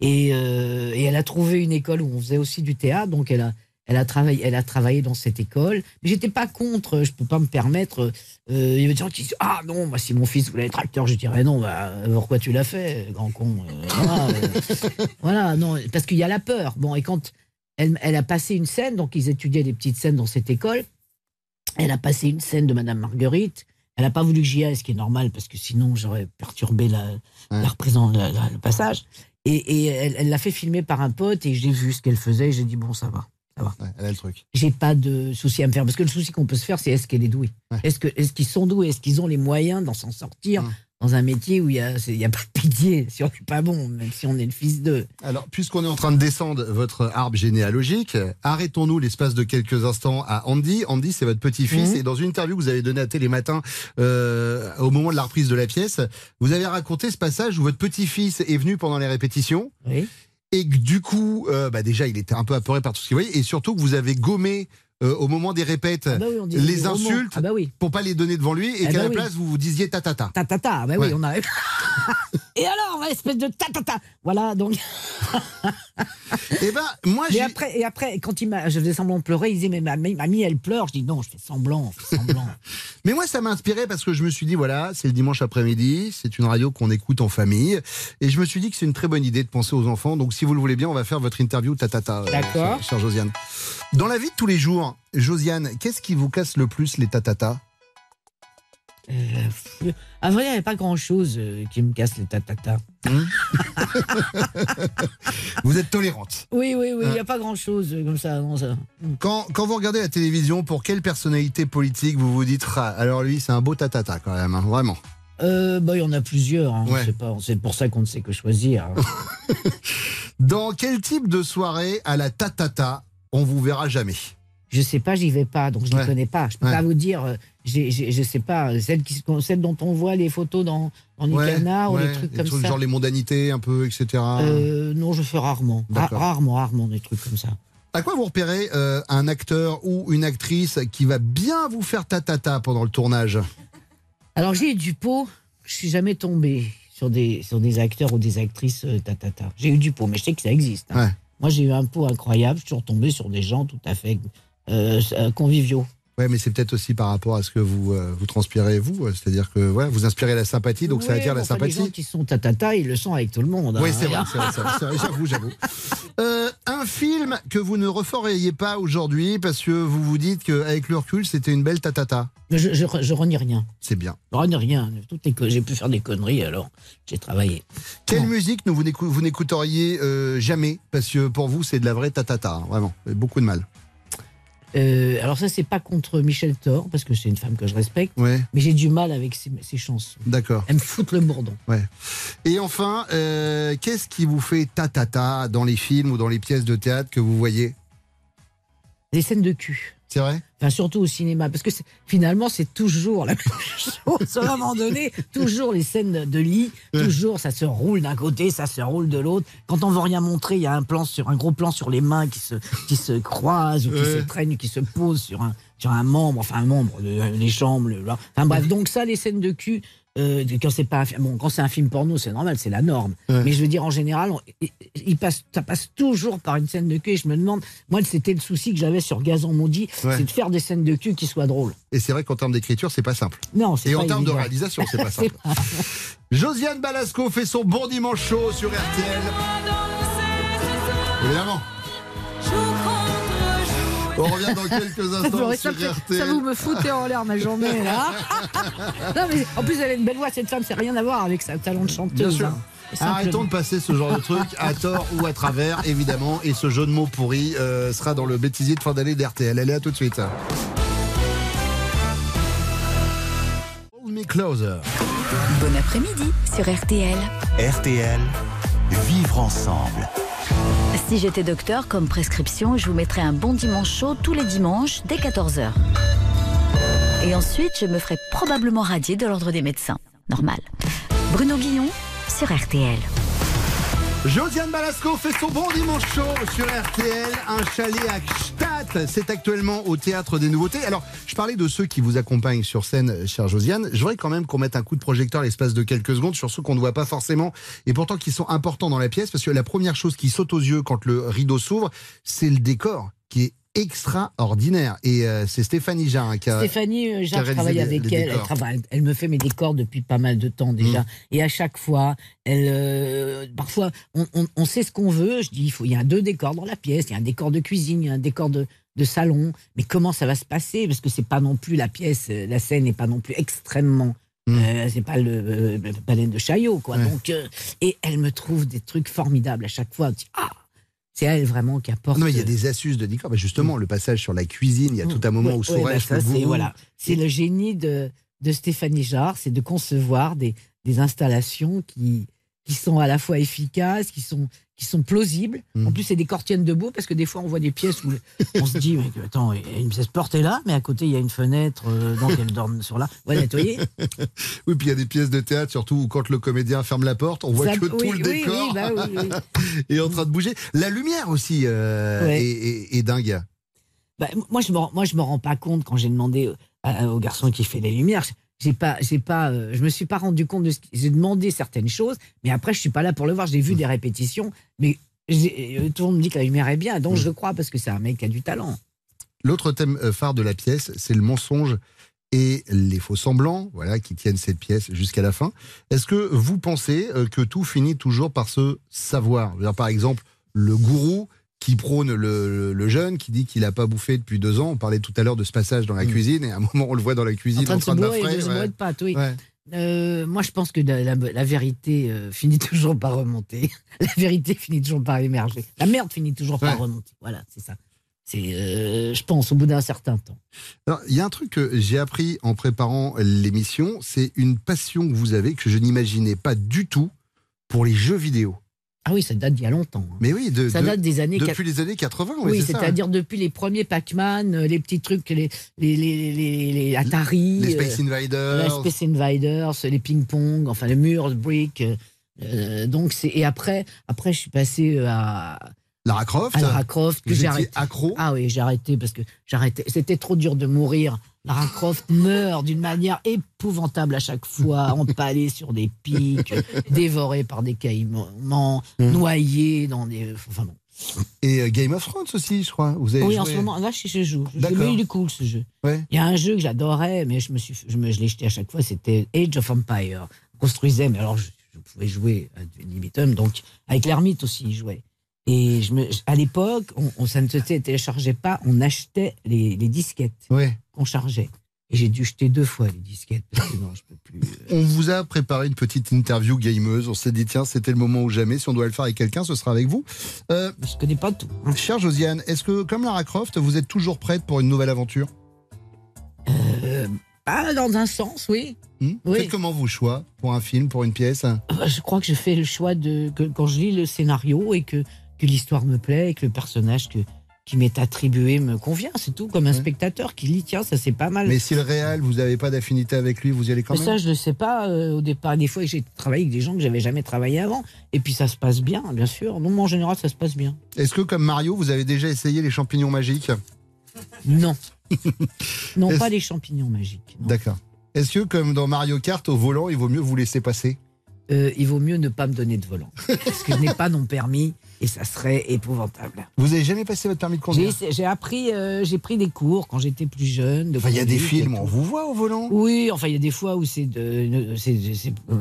et, euh, et elle a trouvé une école où on faisait aussi du théâtre, donc elle a elle a travaillé elle a travaillé dans cette école. Mais j'étais pas contre, je peux pas me permettre. euh, il y avait des gens qui disaient ah non, moi si mon fils voulait être acteur, je dirais non, bah, pourquoi tu l'as fait, grand con. euh, voilà, euh, voilà, non, parce qu'il y a la peur. Bon et quand elle, elle a passé une scène, donc ils étudiaient des petites scènes dans cette école. Elle a passé une scène de Madame Marguerite. Elle n'a pas voulu que j'y aille, ce qui est normal, parce que sinon j'aurais perturbé la, la représent- la- la- le passage. Et, elle l'a fait filmer par un pote et j'ai vu ce qu'elle faisait et j'ai dit bon, ça va. Elle a le truc. J'ai pas de souci à me faire. Parce que le souci qu'on peut se faire, c'est est-ce qu'elle est douée Est-ce que- est-ce qu'ils sont doués? Est-ce qu'ils ont les moyens d'en s'en sortir dans un métier où il a, y a pas de pitié si on n'est pas bon, même si on est le fils d'eux Alors, puisqu'on est en train de descendre votre arbre généalogique, arrêtons-nous l'espace de quelques instants à Andy. Andy, c'est votre petit-fils. Mhm. Et dans une interview que vous avez donnée à Télématin, euh, au moment de la reprise de la pièce, vous avez raconté ce passage où votre petit-fils est venu pendant les répétitions. Et que du coup, euh, bah déjà, il était un peu apeuré par tout ce qu'il voyait. Et surtout que vous avez gommé euh, au moment des répètes bah oui, on dit les insultes Ah bah oui. pour pas les donner devant lui. Et Ah qu'à bah la oui. place, vous vous disiez tatata. Tatata, bah Ouais. oui, on a. Et alors, espèce de tatata. Voilà, donc. Et ben, moi, après, et après, quand il m'a, je faisais semblant de pleurer, il disait mais mamie, mamie, elle pleure. Je dis non, je fais semblant, je fais semblant. Mais moi, ça m'a inspiré parce que je me suis dit, voilà, c'est le dimanche après-midi, c'est une radio qu'on écoute en famille. Et je me suis dit que c'est une très bonne idée de penser aux enfants. Donc, si vous le voulez bien, on va faire votre interview tatata, euh, D'accord. chère Josiane. Dans la vie de tous les jours, Josiane, qu'est-ce qui vous casse le plus les tatata Euh, à vrai dire, il n'y a pas grand chose qui me casse les tatata. Vous êtes tolérante. Oui, oui, oui, il n'y Hein. a pas grand chose comme ça. Non, ça. Quand, quand vous regardez la télévision, pour quelle personnalité politique vous vous dites, Ah, alors lui, c'est un beau tatata quand même, hein, vraiment Euh, bah, il y en a plusieurs. hein, Ouais. c'est pour ça qu'on ne sait que choisir. hein. Dans quel type de soirée à la tatata on vous verra jamais Je sais pas, j'y vais pas, donc je ne Ouais. connais pas. Je peux Ouais. pas vous dire, euh, j'ai- je sais pas, celles, qui, celles dont on voit les photos dans, les Ouais, ou les trucs des comme ça. Genre les mondanités, un peu, etc. Euh, non, je fais rarement. Ra- rarement, rarement des trucs comme ça. À quoi vous repérez euh, un acteur ou une actrice qui va bien vous faire tatata pendant le tournage? Alors j'ai eu du pot, je suis jamais tombé sur des, sur des acteurs ou des actrices euh, tatata. J'ai eu du pot, mais je sais que ça existe. hein. Moi j'ai eu un pot incroyable, je suis toujours tombé sur des gens tout à fait euh, euh, conviviaux. Ouais, mais c'est peut-être aussi par rapport à ce que vous, euh, vous transpirez, vous. C'est-à-dire que ouais, vous inspirez la sympathie, donc ça attire mais la enfin, Les gens sympathie. qui sont tatata, ils le sont avec tout le monde. Oui, hein. c'est vrai, c'est vrai, vrai, j'avoue, j'avoue. Un film que vous ne referiez pas aujourd'hui parce que vous vous dites qu'avec le recul, c'était une belle tatata. Je, je, je renie rien. C'est bien. Je renie rien. Toutes les co- J'ai pu faire des conneries, alors j'ai travaillé. Quelle musique n'écou- vous n'écouteriez euh, jamais? Parce que pour vous, c'est de la vraie tatata, hein, vraiment. Beaucoup de mal. Euh, alors ça, c'est pas contre Michel Thor, parce que c'est une femme que je respecte, Ouais, mais j'ai du mal avec ses, ses chansons. d'accord. Elle me fout le bourdon. Ouais. Et enfin, euh, qu'est-ce qui vous fait tatata dans les films ou dans les pièces de théâtre que vous voyez? Les scènes de cul. C'est vrai? Enfin, surtout au cinéma, parce que finalement, c'est toujours la même chose. À un moment donné, toujours les scènes de lit, toujours ça se roule d'un côté, ça se roule de l'autre. Quand on veut rien montrer, il y a un plan sur un gros plan sur les mains qui se qui se croisent ou qui Ouais. se traînent, qui se posent sur un sur un membre, enfin un membre, le- les là. Enfin bref, donc ça, les scènes de cul. Euh, quand c'est pas bon, quand c'est un film porno, c'est normal, c'est la norme. Ouais. Mais je veux dire, en général, on- il- il passe, ça passe toujours par une scène de cul. Et je me demande, moi, c'était le souci que j'avais sur Gazon Maudit, Ouais. c'est de faire des scènes de cul qui soient drôles. Et c'est vrai qu'en termes d'écriture, c'est pas simple. Non, c'est Et pas en termes de réalisation, c'est pas simple. pas- Josiane Balasco fait son bon dimanche chaud sur RTL. Évidemment. On revient dans quelques instants sur ça, fait- RTL. ça vous me foutez en l'air ma journée là. non mais en plus elle a une belle voix cette femme, c'est rien à voir avec sa talent de chanteuse. Bien sûr. hein. Arrêtons de passer ce genre de truc à tort ou à travers, évidemment. Et ce jeu de mots pourri euh, sera dans le bêtisier de fin d'année d'RTL. Allez, à tout de suite. Hold me closer. Bon après-midi sur RTL. RTL, vivre ensemble. Si j'étais docteur, comme prescription, je vous mettrais un bon dimanche chaud tous les dimanches dès 14h. Et ensuite, je me ferais probablement radier de l'ordre des médecins. Normal. Bruno Guillon sur RTL. Josiane Balasco fait son bon dimanche chaud sur RTL. Un chalet à C'est actuellement au Théâtre des Nouveautés. Alors, je parlais de ceux qui vous accompagnent sur scène, chère Josiane. Je voudrais quand même qu'on mette un coup de projecteur à l'espace de quelques secondes sur ceux qu'on ne voit pas forcément et pourtant qui sont importants dans la pièce parce que la première chose qui saute aux yeux quand le rideau s'ouvre, c'est le décor qui est extraordinaire. Et euh, c'est Stéphanie Jarre qui a. Stéphanie euh, Jarre, travaille avec les elle. Elle, travaille- elle me fait mes décors depuis pas mal de temps déjà. Mm. Et à chaque fois, elle, euh, parfois, on, on- on sait ce qu'on veut. Je dis, il faut, il y a deux décors dans la pièce. Il y a un décor de cuisine, il y a un décor de, de salon. Mais comment ça va se passer? Parce que c'est pas non plus la pièce, euh, la scène n'est pas non plus extrêmement. euh, c'est pas le, euh, le palais de Chaillot, quoi. Ouais. Donc, euh, et elle me trouve des trucs formidables à chaque fois. Dit, ah, c'est elle vraiment qui apporte. Non, il y a des astuces de décor. Bah, justement, le passage sur la cuisine, il y a tout un moment Ouais, où ouais, Sourèche, bah c'est voilà, c'est le génie de, de Stéphanie Jarre, c'est de concevoir des, des installations qui, qui sont à la fois efficaces, qui sont, qui sont plausibles. Mm. En plus, c'est des cortiennes debout parce que des fois, on voit des pièces où on se dit, mais attends, il y a une pièce porte est là, mais à côté, il y a une fenêtre, euh, donc elle dorme sur là. Ouais, nettoyer. Oui, puis il y a des pièces de théâtre, surtout où quand le comédien ferme la porte, on voit Ça- que oui, tout le décor oui, bah est en train de bouger. La lumière aussi euh, Ouais. est, est- est dingue. Bah, moi, je me, rends- moi, je me rends pas compte quand j'ai demandé à- au garçon qui fait les lumières. J'ai pas, j'ai pas, euh, je me suis pas rendu compte de ce qui- J'ai demandé certaines choses, mais après, je suis pas là pour le voir. J'ai vu des répétitions, mais euh, tout le monde me dit que la lumière est bien, donc je le crois parce que c'est un mec qui a du talent. L'autre thème euh, phare de la pièce, c'est le mensonge et les faux semblants, voilà, qui tiennent cette pièce jusqu'à la fin. Est-ce que vous pensez que tout finit toujours par se savoir? Je Par exemple, le gourou qui prône le, jeune, qui dit qu'il n'a pas bouffé depuis deux ans. On parlait tout à l'heure de ce passage dans la cuisine, et à un moment, on le voit dans la cuisine Mm. en train de se bourrer, baffrer, de se ouais. bourrer de pâtes, oui. Ouais. Euh, moi, je pense que la, la- la vérité euh, finit toujours par remonter. La vérité finit toujours par émerger. La merde finit toujours par remonter. Voilà, c'est ça. C'est, euh, je pense, au bout d'un certain temps. Il y a un truc que j'ai appris en préparant l'émission, c'est une passion que vous avez que je n'imaginais pas du tout pour les jeux vidéo. Ah oui, ça date d'il y a longtemps. hein. Mais oui, de, Ça de- date des années depuis les années 80. ouais, Oui, c'est-à-dire depuis les premiers Pac-Man, euh, les petits trucs, les, les, les, les, les Atari, Les Space euh, Invaders. les Space Invaders, les ping-pong, enfin les murs, le brick. euh, donc c'est et après, après je suis passé à Lara Croft. à Lara Croft que j'ai arrêté. accro. Ah oui, j'ai arrêté parce que j'arrêtais. C'était trop dur de mourir. Lara Croft meurt d'une manière épouvantable à chaque fois, empalée sur des pics, dévorée par des caïmans, Mmh. noyée dans des. Enfin bon. Et euh, Game of Thrones aussi, je crois. Vous avez Oui, joué... en ce moment, là, je, je joue. Mais il est cool ce jeu. Ouais. Il y a un jeu que j'adorais, mais je me suis, je me, je l'ai jeté à chaque fois. C'était Age of Empire. On construisait, mais alors je, je pouvais jouer à limitum, donc avec l'ermite aussi, il jouait. Et je me, à l'époque, on, on- ça ne se téléchargeait pas, on achetait les, les disquettes Ouais. qu'on chargeait. Et j'ai dû jeter deux fois les disquettes parce que non, je peux plus. euh. On vous a préparé une petite interview gameuse. On s'est dit, tiens, c'était le moment ou jamais. Si on doit le faire avec quelqu'un, ce sera avec vous. Euh, je connais pas tout. Chère Josiane, est-ce que, comme Lara Croft, vous êtes toujours prête pour une nouvelle aventure? Euh, dans un sens, oui. Oui. Faites comment vos choix? Pour un film, pour une pièce? Je crois que je fais le choix de que quand je lis le scénario et que, que l'histoire me plaît et que le personnage que, qui m'est attribué me convient, c'est tout. Comme un spectateur qui lit, tiens, ça c'est pas mal. Mais si le réel, vous n'avez pas d'affinité avec lui, vous y allez quand Mais même ça, je ne sais pas euh, au départ. Des fois, j'ai travaillé avec des gens que j'avais jamais travaillé avant. Et puis ça se passe bien, bien sûr. Non, mais en général, ça se passe bien. Est-ce que, comme Mario, vous avez déjà essayé les champignons magiques Non. non, Est-ce- pas les champignons magiques. non. D'accord. Est-ce que, comme dans Mario Kart, au volant, il vaut mieux vous laisser passer? Euh, il vaut mieux ne pas me donner de volant. parce que je n'ai pas non permis et ça serait épouvantable. Vous n'avez jamais passé votre permis de conduire j'ai appris, euh, j'ai pris des cours quand j'étais plus jeune. Enfin, il y a des films, on vous voit au volant Oui, enfin, il y a des fois où c'est euh,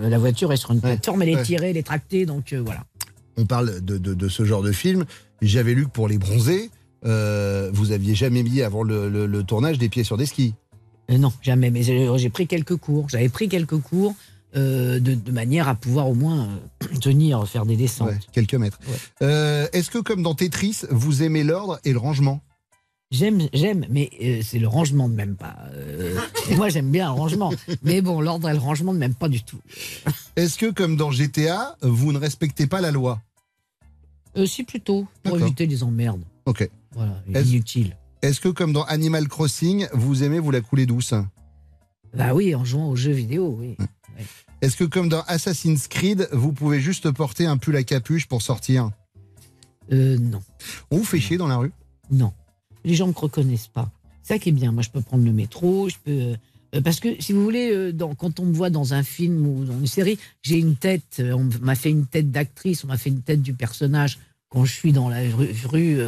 la voiture est sur une plateforme, elle est ouais. tirée, elle est tractée, donc euh, voilà. On parle de, de- de ce genre de film. J'avais lu que pour les bronzés, euh, vous aviez jamais mis avant le, le- le tournage des pieds sur des skis. Non, jamais. Mais j'ai j'ai pris quelques cours. J'avais pris quelques cours euh, de, de manière à pouvoir au moins euh, tenir, faire des descentes. Ouais, quelques mètres. Euh, Est-ce que, comme dans Tetris, vous aimez l'ordre et le rangement? J'aime, j'aime, mais euh, c'est le rangement de même pas. Euh, moi, j'aime bien le rangement. Mais bon, l'ordre et le rangement ne m'aiment pas du tout. Est-ce que, comme dans GTA, vous ne respectez pas la loi? Euh, si, plutôt, pour éviter les emmerdes. Ok. Voilà, inutile. Est-ce que, comme dans Animal Crossing, vous aimez vous la couler douce? Bah oui, en jouant aux jeux vidéo, oui. Est-ce que, comme dans Assassin's Creed, vous pouvez juste porter un pull à capuche pour sortir? Euh, non. On vous fait chier dans la rue? Non. les gens me reconnaissent pas. C'est ça qui est bien. Moi, je peux prendre le métro, je peux. euh, euh, parce que si vous voulez, euh, dans- quand on me voit dans un film ou dans une série, j'ai une tête. On m'a fait une tête d'actrice, on m'a fait une tête du personnage. Quand je suis dans la rue, rue,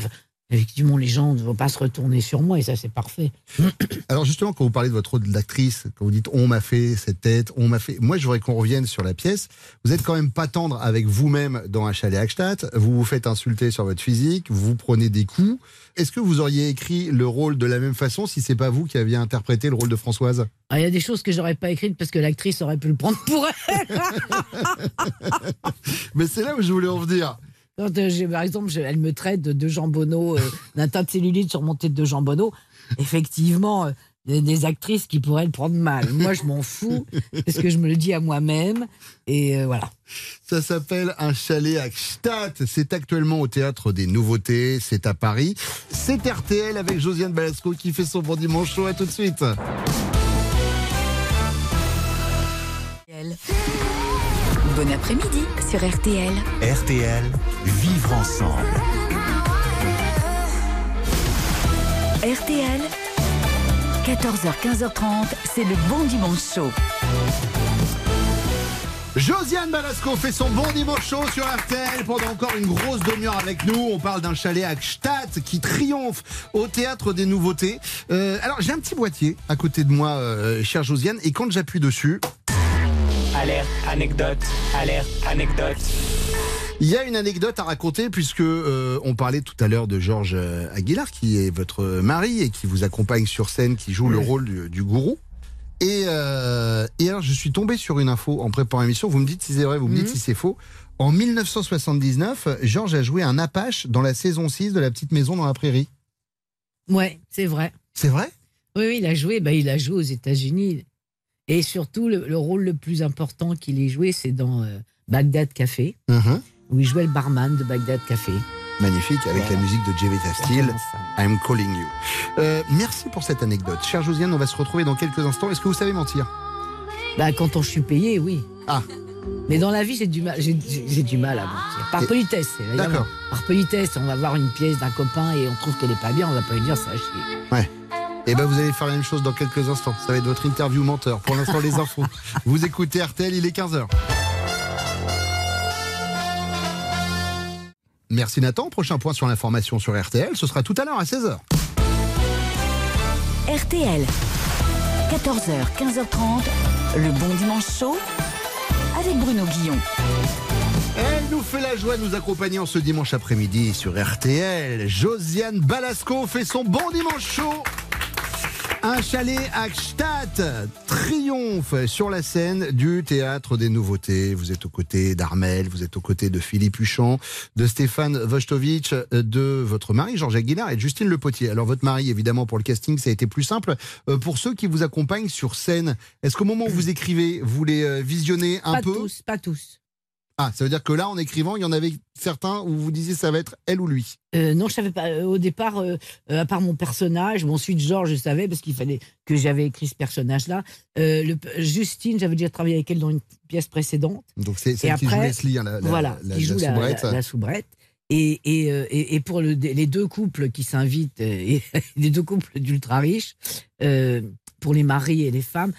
effectivement, les gens ne vont pas se retourner sur moi et ça, c'est parfait. Alors justement, quand vous parlez de votre rôle d'actrice, quand vous dites on m'a fait cette tête, on m'a fait, moi je voudrais qu'on revienne sur la pièce. Vous êtes quand même pas tendre avec vous-même dans un chalet à Gstaad. Vous vous faites insulter sur votre physique, vous vous prenez des coups. Est-ce que vous auriez écrit le rôle de la même façon si c'est pas vous qui aviez interprété le rôle de Françoise? Ah, Il y a des choses que j'aurais pas écrites parce que l'actrice aurait pu le prendre pour elle. Mais c'est là où je voulais en venir. Quand, euh, par exemple, je- elle me traite de, de jambonneau, euh, d'un tas de cellulite sur mon tête de jambonneau. Effectivement, euh, des actrices qui pourraient le prendre mal. Moi, je m'en fous parce que je me le dis à moi-même. Et euh, voilà. Ça s'appelle Un chalet à Gstaad. C'est actuellement au théâtre des Nouveautés. C'est à Paris. C'est RTL avec Josiane Balasco qui fait son bon dimanche. À tout de suite. Bon après-midi sur RTL. RTL, vivre ensemble. RTL, 14h, 15h30, c'est le bon dimanche chaud. Josiane Balasco fait son bon dimanche chaud sur RTL pendant encore une grosse demi-heure avec nous. On parle d'un chalet à Gstaad qui triomphe au théâtre des nouveautés. Euh, alors j'ai un petit boîtier à côté de moi, euh, chère Josiane, et quand j'appuie dessus, Alerte, anecdote, alerte, anecdote. il y a une anecdote à raconter puisque euh, on parlait tout à l'heure de Georges euh, Aguilar qui est votre mari et qui vous accompagne sur scène, qui joue le rôle du, du gourou. Et, euh, et alors je suis tombé sur une info en préparant l'émission. Vous me dites si c'est vrai, vous me dites si c'est faux. En 1979, Georges a joué un Apache dans la saison 6 de La Petite Maison dans la Prairie. Ouais, c'est vrai. C'est vrai? Oui, oui, il a joué. Bah, il a joué aux États-Unis. Et surtout, le, le rôle le plus important qu'il ait joué, c'est dans euh, Bagdad Café, Mhm. où il jouait le barman de Bagdad Café. Magnifique, avec la musique de Jevita Steele, I'm Calling You. Euh, merci pour cette anecdote. Chère Josiane, on va se retrouver dans quelques instants. Est-ce que vous savez mentir? Bah, quand on je suis payé, oui. Ah. Mais dans la vie, j'ai du mal, j'ai, du mal à mentir. Par politesse. D'accord. Par politesse, on va voir une pièce d'un copain et on trouve qu'elle est pas bien, on va pas lui dire ça. Ouais. Et ben vous allez faire la même chose dans quelques instants. Ça va être votre interview menteur. Pour l'instant, les infos. Vous écoutez RTL, il est 15h. Merci Nathan. Prochain point sur l'information sur RTL, ce sera tout à l'heure à 16h. RTL, 14h, 15h30, le bon dimanche chaud avec Bruno Guillon. Elle nous fait la joie de nous accompagner en ce dimanche après-midi sur RTL. Josiane Balasco fait son bon dimanche chaud. Un chalet à Gstaad triomphe sur la scène du théâtre des nouveautés. Vous êtes aux côtés d'Armel, vous êtes aux côtés de Philippe Huchon, de Stéphane Vostovitch, de votre mari Georges Aguilar et de Justine Le Potier. Alors votre mari, évidemment, pour le casting, ça a été plus simple. Euh, pour ceux qui vous accompagnent sur scène, est-ce qu'au moment où vous écrivez, vous les euh, visionnez un pas peu? tous, pas tous. Ah, ça veut dire que là, en écrivant, il y en avait certains où vous disiez ça va être elle ou lui? Euh, non, je savais pas. Euh, Au départ, euh, à part mon personnage, bon, ensuite Georges, je savais parce qu'il fallait que j'avais écrit ce personnage-là. Euh, Justine, j'avais déjà travaillé avec elle dans une pièce précédente. Donc c'est celle qui joue après, Leslie, hein, la, voilà, la- qui joue la, soubrette. la- la soubrette. Et, et, et, et pour le- les deux couples qui s'invitent, les deux couples d'ultra riches, pour les maris et les femmes,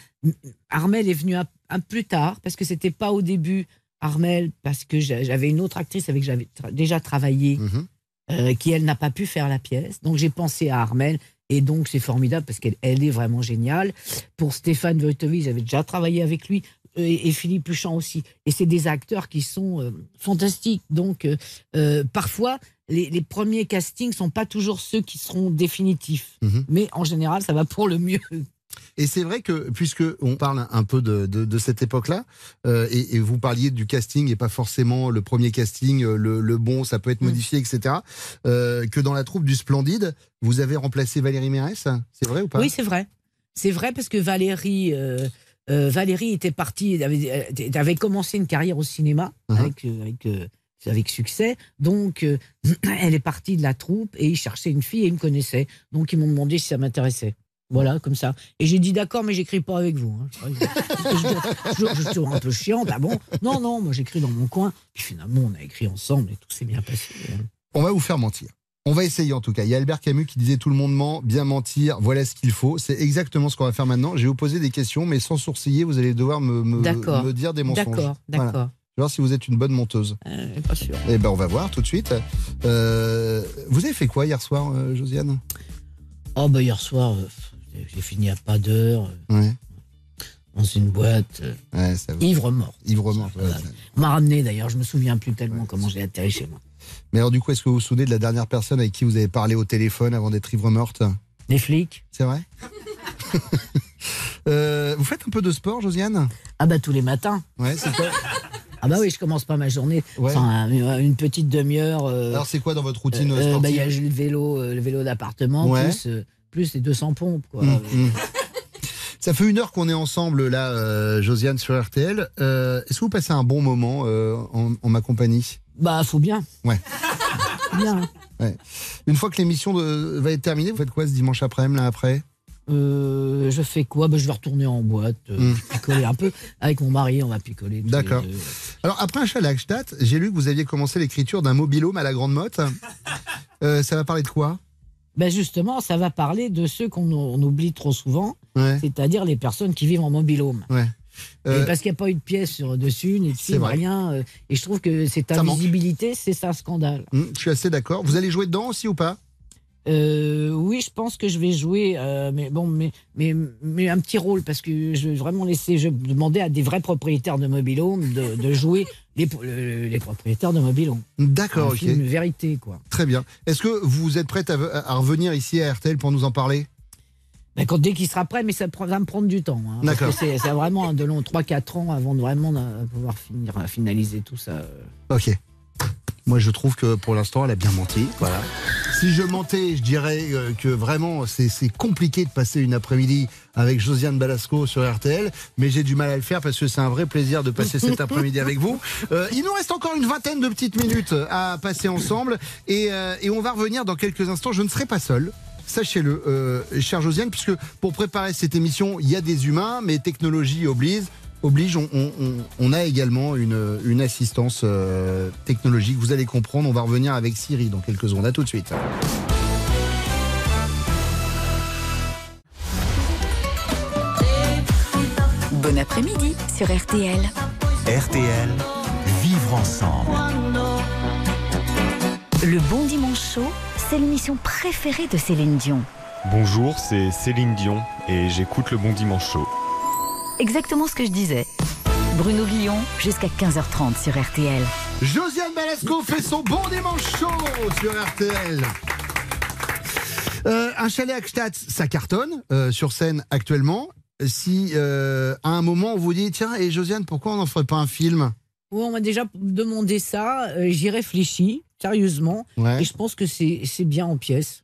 Armel est venu un, un plus tard parce que c'était pas au début Armel parce que j'a- j'avais une autre actrice avec qui j'avais tra- déjà travaillé Mhm. euh, qui elle n'a pas pu faire la pièce. Donc j'ai pensé à Armel et donc c'est formidable parce qu'elle elle est vraiment géniale. Pour Stéphane Wojtowicz, j'avais déjà travaillé avec lui euh, et, et Philippe Huchon aussi. Et c'est des acteurs qui sont euh, fantastiques. Donc euh, parfois les, les premiers castings sont pas toujours ceux qui seront définitifs, Mhm. mais en général ça va pour le mieux. Et c'est vrai que, puisque on parle un peu de, de, de cette époque-là, euh, et, et vous parliez du casting et pas forcément le premier casting, euh, le, le bon, ça peut être Mm. modifié, etc., euh, que dans la troupe du Splendide, vous avez remplacé Valérie Mérès, c'est vrai ou pas? Oui, c'est vrai. C'est vrai parce que Valérie, euh, euh, Valérie était partie, avait, avait commencé une carrière au cinéma Mhm. avec, avec, euh, avec succès. Donc, euh, elle est partie de la troupe et ils cherchaient une fille et ils me connaissaient. Donc, ils m'ont demandé si ça m'intéressait. Voilà, comme ça. Et j'ai dit d'accord, mais j'écris pas avec vous. hein. Je, je- je suis toujours un peu chiante. Ah bon Non, non, moi j'écris dans mon coin. Puis finalement, on a écrit ensemble et tout s'est bien passé. hein. On va vous faire mentir. On va essayer en tout cas. Il y a Albert Camus qui disait tout le monde ment, bien mentir, voilà ce qu'il faut. C'est exactement ce qu'on va faire maintenant. Je vais vous poser des questions, mais sans sourciller, vous allez devoir me, me, D'accord. me dire des mensonges. D'accord, Voilà. d'accord. Je vais voir si vous êtes une bonne menteuse. Euh, pas sûr. Eh ben, on va voir tout de suite. Euh, vous avez fait quoi hier soir, euh, Josiane? Oh, bah, hier soir, euh, j'ai fini à pas d'heure, euh, Ouais. dans une boîte, euh, Ouais, ça ivre mort. Ivre mort. ouais. On m'a ramené d'ailleurs, je me souviens plus tellement comment j'ai atterri chez moi. Mais alors, du coup, est-ce que vous vous souvenez de la dernière personne avec qui vous avez parlé au téléphone avant d'être ivre morte Les flics C'est vrai Euh, Vous faites un peu de sport, Josiane? Ah, bah, tous les matins. Ouais, c'est quoi? Ah, bah oui, je commence pas ma journée Ouais. une petite demi-heure. euh, Alors, c'est quoi dans votre routine euh, sportive bah, Il y a le vélo, le vélo d'appartement, Ouais. plus, euh, plus les 200 pompes. Quoi. Hum, hum. Ça fait une heure qu'on est ensemble là, euh, Josiane sur RTL. Euh, Est-ce que vous passez un bon moment euh, en, en ma compagnie? Bah, faut bien. Ouais. Bien. ouais. Une fois que l'émission va être terminée, vous faites quoi ce dimanche après-midi là après? Je fais quoi? Bah, Je vais retourner en boîte, Hum. picoler un peu. Avec mon mari, on va picoler. D'accord. Alors après un j'ai lu que vous aviez commencé l'écriture d'un mobilhome à la Grande Motte. Ça va parler de quoi? Ben justement, ça va parler de ceux qu'on on oublie trop souvent, Ouais. c'est-à-dire les personnes qui vivent en mobilhome. Ouais. Euh, parce qu'il n'y a pas eu de pièce sur dessus, ni de film, rien. euh, et je trouve que cette invisibilité, c'est ça un scandale. hum, je suis assez d'accord. Vous allez jouer dedans aussi ou pas? Euh, oui, je pense que je vais jouer, euh, mais bon, mais, mais, mais un petit rôle parce que je vais vraiment laisser. Je demandais à des vrais propriétaires de mobilhome de, de jouer les, euh, les propriétaires de mobilhome. D'accord, ok. film vérité, quoi. Très bien. Est-ce que vous êtes prête à, à revenir ici à RTL pour nous en parler? Ben, quand, dès qu'il sera prêt, mais ça va me prendre du temps. hein, D'accord. C'est vraiment de long 3-4 ans avant de vraiment pouvoir finir, finaliser tout ça. Ok. Moi, je trouve que pour l'instant, elle a bien menti. Voilà. Si je mentais, je dirais euh, que vraiment, c'est c'est compliqué de passer une après-midi avec Josiane Balasco sur RTL, mais j'ai du mal à le faire parce que c'est un vrai plaisir de passer cet après-midi avec vous. Euh, il nous reste encore une vingtaine de petites minutes à passer ensemble et, euh, et on va revenir dans quelques instants. Je ne serai pas seul. Sachez-le, euh, chère Josiane, puisque pour préparer cette émission, il y a des humains, mais technologie oblige. Oblige, on, on- on- on a également une, une assistance euh, technologique. Vous allez comprendre. On va revenir avec Siri dans quelques secondes. À tout de suite. Bon après-midi sur RTL. RTL, vivre ensemble. Le Bon Dimanche Chaud, c'est l'émission préférée de Céline Dion. Bonjour, c'est Céline Dion et j'écoute le Bon Dimanche Show. Exactement ce que je disais. Bruno Guillon, jusqu'à 15h30 sur RTL. Josiane Balasco fait son bon dimanche chaud sur RTL. Euh, un chalet à Gstaad, ça cartonne euh, sur scène actuellement. Si euh, à un moment on vous dit tiens et Josiane pourquoi on n'en ferait pas un film? Oui, on m'a déjà demandé ça. euh, J'y réfléchis sérieusement. Ouais. Et je pense que c'est c'est bien en pièce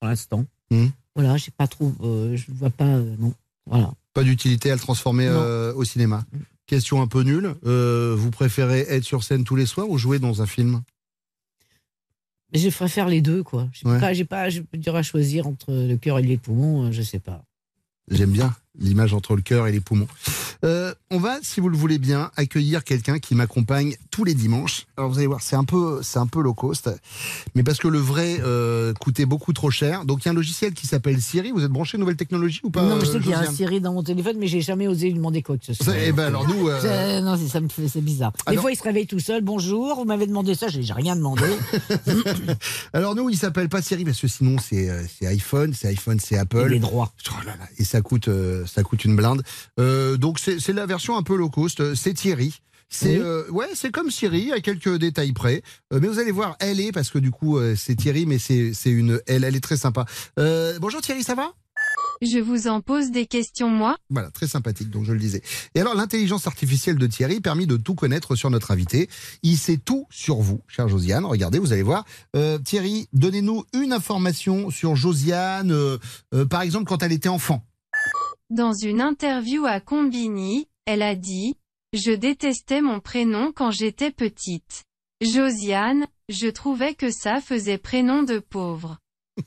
pour l'instant. Hmm. Voilà, j'ai pas trop. euh, je vois pas. euh, non. Voilà. Pas d'utilité à le transformer euh, au cinéma. Question un peu nulle. euh, vous préférez être sur scène tous les soirs ou jouer dans un film? Je préfère les deux, quoi. J'ai Ouais. pas, j'ai pas, peux dire à choisir entre le cœur et les poumons, euh, je sais pas. J'aime bien l'image entre le cœur et les poumons. Euh, on va, si vous le voulez bien, accueillir quelqu'un qui m'accompagne tous les dimanches. Alors vous allez voir, c'est un peu, c'est un peu low cost, mais parce que le vrai euh, coûtait beaucoup trop cher. Donc il y a un logiciel qui s'appelle Siri. Vous êtes branché nouvelle technologie ou pas non, mais je sais euh, qu'il y a un Siri dans mon téléphone, mais j'ai jamais osé lui demander quoi que ce soit. Eh ben alors nous, euh, Non, c'est- ça me fait, c'est bizarre. Des Alors- fois, il se réveille tout seul. Bonjour, vous m'avez demandé ça, j'ai rien demandé. Alors nous, il s'appelle pas Siri parce que sinon c'est c'est iPhone, c'est iPhone, c'est Apple. Et les droits. Oh là là, et ça coûte ça coûte une blinde. Euh, donc c'est la version un peu low cost. Euh, C'est Thierry. C'est Oui. euh, ouais, c'est comme Siri à quelques détails près. Euh, mais vous allez voir, elle est parce que du coup euh, c'est Thierry, mais c'est c'est une elle, elle est très sympa. Euh, bonjour Thierry, ça va? Je vous en pose des questions, moi Voilà, très sympathique, donc je le disais. Et alors, l'intelligence artificielle de Thierry permet de tout connaître sur notre invité. Il sait tout sur vous, chère Josiane. Regardez, vous allez voir. Euh, Thierry, donnez-nous une information sur Josiane, euh, euh, par exemple, quand elle était enfant. Dans une interview à Combini, elle a dit « Je détestais mon prénom quand j'étais petite. Josiane, je trouvais que ça faisait prénom de pauvre.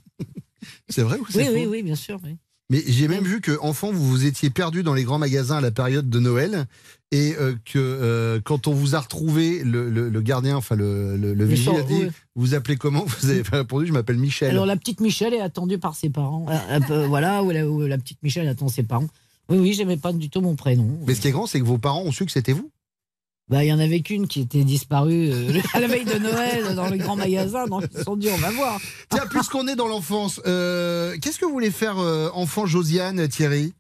C'est vrai ou c'est Oui, faux oui, oui, bien sûr. oui. Mais j'ai même vu que enfant, vous vous étiez perdu dans les grands magasins à la période de Noël et euh, que euh, quand on vous a retrouvé, le, le- le gardien, enfin le, le, le vigile a dit oui. Vous appelez comment? Vous avez pas répondu Je m'appelle Michel. Alors la petite Michelle est attendue par ses parents. Euh, un peu, voilà, où la, où la petite Michelle attend ses parents. Oui, oui, j'aimais pas du tout mon prénom. Mais ce qui est grand, c'est que vos parents ont su que c'était vous. Bah, il y en avait qu'une qui était disparue euh, à la veille de Noël dans le grand magasin, donc ils se sont dit, on va voir. Tiens, puisqu'on est dans l'enfance, euh, qu'est-ce que vous voulez faire euh, enfant Josiane, Thierry?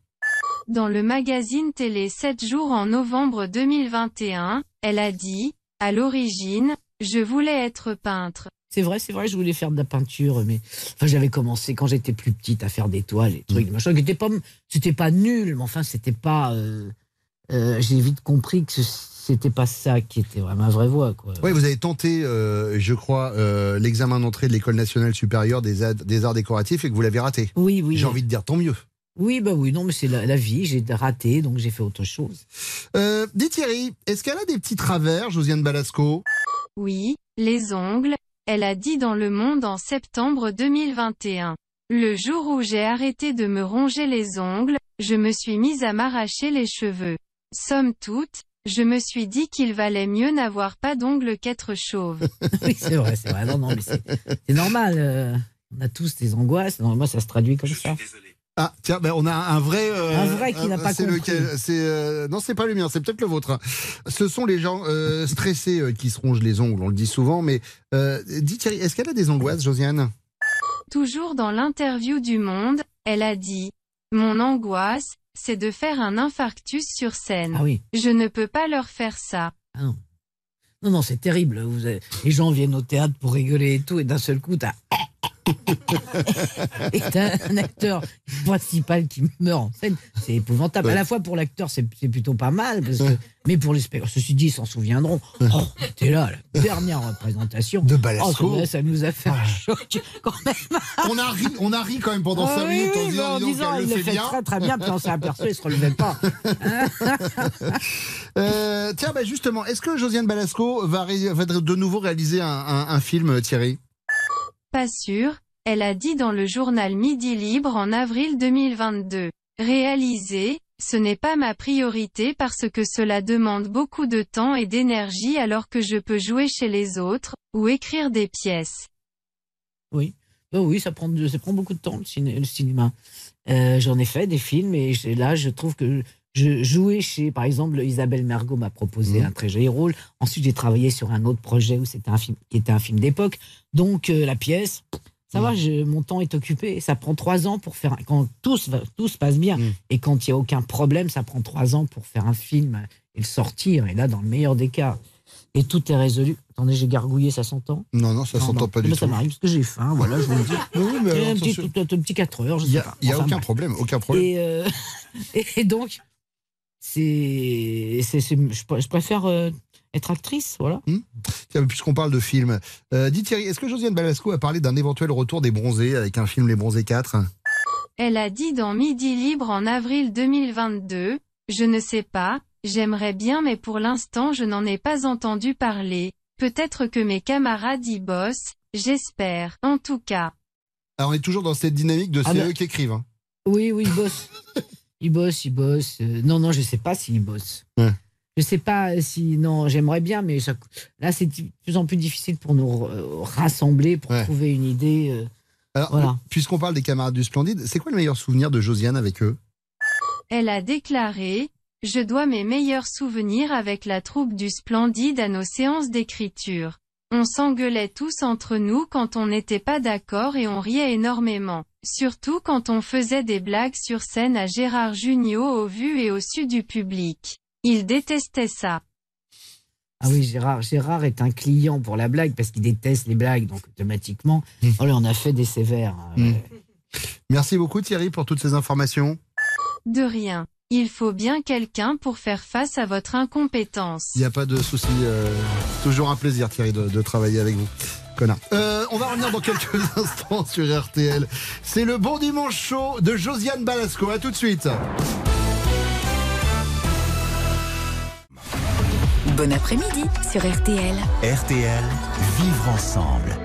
Dans le magazine télé 7 jours en novembre 2021, elle a dit, à l'origine, je voulais être peintre. C'est vrai, c'est vrai, je voulais faire de la peinture, mais enfin, j'avais commencé quand j'étais plus petite à faire des toiles, des trucs, des machins, qui étaient pas, c'était pas nul, mais enfin, c'était pas. euh, euh, J'ai vite compris que ce- c'était pas ça qui était vraiment ma vraie voie, quoi. Oui, vous avez tenté, euh, je crois, euh, l'examen d'entrée de l'École nationale supérieure des, des arts décoratifs et que vous l'avez raté. Oui, oui. J'ai envie de dire tant mieux. Oui, bah oui, non, mais c'est la, la vie, j'ai raté, donc j'ai fait autre chose. Euh, dis Thierry, est-ce qu'elle a des petits travers, Josiane Balasco? Oui, les ongles, elle a dit dans Le Monde en septembre 2021. Le jour où j'ai arrêté de me ronger les ongles, je me suis mise à m'arracher les cheveux. Somme toute, je me suis dit qu'il valait mieux n'avoir pas d'ongles qu'être chauve. oui, c'est vrai, c'est vrai. Non, non, mais c'est normal. euh, on a tous des angoisses. Non, moi, ça se traduit comme ça. Ah, tiens, ben on a un vrai. euh, Un vrai qui n'a pas c'est compris. lequel C'est euh, non, c'est pas le mien, c'est peut-être le vôtre. Ce sont les gens euh, stressés euh, qui se rongent les ongles. On le dit souvent, mais euh, dis Thierry, est-ce qu'elle a des angoisses, Josiane? Toujours dans l'interview du Monde, elle a dit Mon angoisse, c'est de faire un infarctus sur scène. Ah oui. Je ne peux pas leur faire ça. Ah non. Non, non, c'est terrible. Vous avez- Les gens viennent au théâtre pour rigoler et tout, et d'un seul coup, t'as. t'as un acteur principal qui meurt en scène. C'est épouvantable. À la fois pour l'acteur, c'est plutôt pas mal, parce que... mais pour les spectateurs, ceci dit, ils s'en souviendront. Oh, t'es là, la dernière représentation. De Balasco. Oh, ça, nous a fait un choc quand même. on a ri, on a ri quand même pendant Ah 5 oui, minutes en oui, disant, en disant, il le fait bien. très très bien, puis on s'est aperçu, il se relevait pas. Euh, tiens, bah justement, est-ce que Josiane Balasco va, de nouveau réaliser un, un- un film, Thierry? Pas sûr, elle a dit dans le journal Midi Libre en avril 2022. Réaliser, ce n'est pas ma priorité parce que cela demande beaucoup de temps et d'énergie alors que je peux jouer chez les autres, ou écrire des pièces. Oui, Bah oui, ça prend, beaucoup de temps le, ciné- le cinéma. Euh, J'en ai fait des films et là, je trouve que je jouais chez, par exemple, Isabelle Mergot m'a proposé Mhm. un très joli rôle. Ensuite, j'ai travaillé sur un autre projet où c'était un film qui était un film d'époque. Donc euh, la pièce, ça Mhm. va, je- mon temps est occupé. Ça prend trois ans pour faire un- quand tout se, va- tout se passe bien Mhm. et quand il y a aucun problème, ça prend trois ans pour faire un film et le sortir. Et là, dans le meilleur des cas, et tout est résolu. Attendez, j'ai gargouillé, ça s'entend? Non, non, ça s'entend pas Mais du Ça tout. m'arrive parce que j'ai faim, voilà, je vous le dis. Oui, mais alors, un, petit, attention. un petit 4 heures, je Il n'y sais a, pas. il y a Enfin, aucun bref. problème, aucun problème. Et, euh, et donc, c'est, c'est, c'est- je, pr- je préfère euh, être actrice, voilà. Tiens, Puisqu'on parle de films, euh, dis Thierry, est-ce que Josiane Balasco a parlé d'un éventuel retour des bronzés avec un film Les Bronzés 4 Elle a dit dans Midi Libre en avril 2022, Je ne sais pas, j'aimerais bien mais pour l'instant je n'en ai pas entendu parler. Peut-être que mes camarades y bossent, j'espère. En tout cas. Alors on est toujours dans cette dynamique de Ah c'est bah- eux qui écrivent. hein. Oui, oui, il bosse. il bosse, il bosse. Euh, non, non, je sais pas s'il bosse. Ouais. Je sais pas si. Non, j'aimerais bien, mais ça- là, c'est de plus en plus difficile pour nous euh, rassembler, pour Ouais. trouver une idée. euh, Alors, Voilà. puisqu'on parle des camarades du Splendide, c'est quoi le meilleur souvenir de Josiane avec eux? Elle a déclaré, Je dois mes meilleurs souvenirs avec la troupe du Splendide à nos séances d'écriture. On s'engueulait tous entre nous quand on n'était pas d'accord et on riait énormément. Surtout quand on faisait des blagues sur scène à Gérard Jugnot au vu et au su du public. Il détestait ça. Ah oui, Gérard, Gérard est un client pour la blague parce qu'il déteste les blagues, donc automatiquement, oh là, on a fait des sévères. hein, Hmm. Merci beaucoup Thierry pour toutes ces informations. De rien. Il faut bien quelqu'un pour faire face à votre incompétence. Il n'y a pas de souci. euh, toujours un plaisir Thierry de, de travailler avec vous. Connard. Euh, on va revenir dans quelques instants sur RTL. C'est le bon dimanche chaud de Josiane Balasco. À tout de suite. Bon après-midi sur RTL. RTL, vivre ensemble.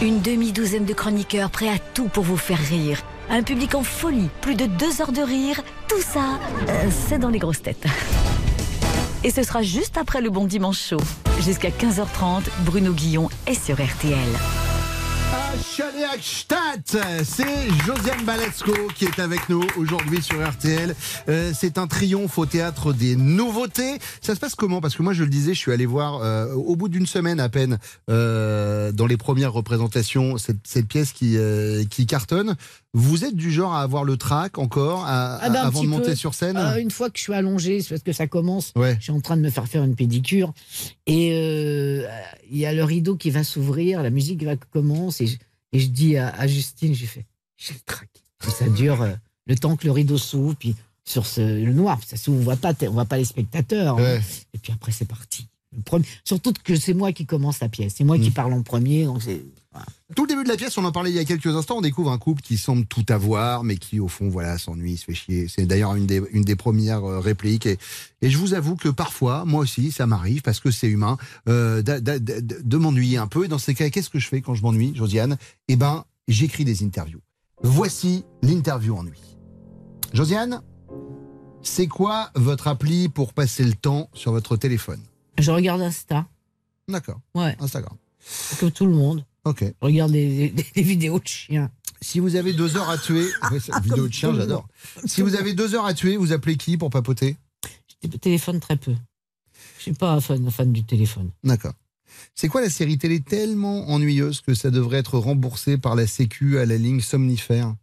Une demi-douzaine de chroniqueurs prêts à tout pour vous faire rire. Un public en folie, plus de deux heures de rire, tout ça, euh, c'est dans les grosses têtes. Et ce sera juste après le Bon Dimanche Show. Jusqu'à 15h30, Bruno Guillon est sur RTL. C'est Josiane Baletsko qui est avec nous aujourd'hui sur RTL. Euh, c'est un triomphe au théâtre des nouveautés. Ça se passe comment? Parce que moi, je le disais, je suis allé voir euh, au bout d'une semaine à peine dans les premières représentations cette, pièce qui cartonne. Vous êtes du genre à avoir le trac encore à- Ah ben, avant de monter peu. sur scène Euh, Une fois que je suis allongée, c'est parce que ça commence. Ouais. Je suis en train de me faire faire une pédicure. Et euh, il y a le rideau qui va s'ouvrir, la musique va commencer. Et je, et je dis à, à Justine, j'ai fait, j'ai le trac. Et ça dure euh, le temps que le rideau s'ouvre, puis sur ce, le noir, ça s'ouvre, on voit pas, on voit pas les spectateurs. hein. Et puis après, c'est parti. Le premier- surtout que c'est moi qui commence la pièce. C'est moi qui parle en premier. Donc c'est- Tout le début de la pièce, on en parlait il y a quelques instants, on découvre un couple qui semble tout avoir, mais qui au fond, voilà, s'ennuie, se fait chier. C'est d'ailleurs une des, une des premières euh, répliques. Et, et je vous avoue que parfois, moi aussi, ça m'arrive, parce que c'est humain, euh, de m'ennuyer un peu. Et dans ces cas, qu'est-ce que je fais quand je m'ennuie, Josiane? Eh ben, j'écris des interviews. Voici l'interview ennui. Josiane, c'est quoi votre appli pour passer le temps sur votre téléphone? Je regarde Insta. D'accord. Ouais. Instagram. Comme tout le monde. Ok. Regarde des, des- des vidéos de chiens. Si vous avez deux heures à tuer, Ouais, vidéo de chien, j'adore. Si vous avez deux heures à tuer, vous appelez qui pour papoter? Je téléphone très peu. Je suis pas un fan, fan du téléphone. D'accord. C'est quoi la série télé tellement ennuyeuse que ça devrait être remboursé par la Sécu à la ligne somnifère?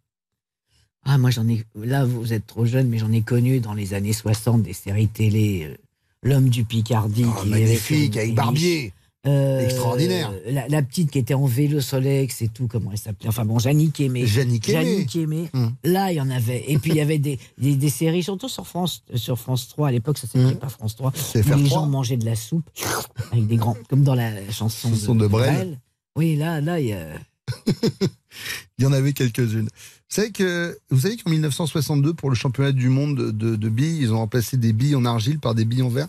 Ah, moi j'en ai. Là, vous êtes trop jeune, mais j'en ai connu dans les années 60 des séries télé. euh, L'homme du Picardie. Oh, qui magnifique, avec Barbier. Euh, Extraordinaire. La, la petite qui était en vélo Solex et tout, comment elle s'appelait Enfin bon, Jannick Aimé. Jannick Aimé. Hum. Là, il y en avait. Et puis il y avait des, des, des séries, surtout sur France, euh, sur France 3. À l'époque, ça s'appelait pas France 3. Hum. C'est où les FR3. gens mangeaient de la soupe avec des grands. Comme dans la chanson, Chanson de Brel. Oui, là, là, il y a. Il y en avait quelques-unes. Vous savez que vous savez qu'en 1962, pour le championnat du monde de, de- de billes, ils ont remplacé des billes en argile par des billes en verre?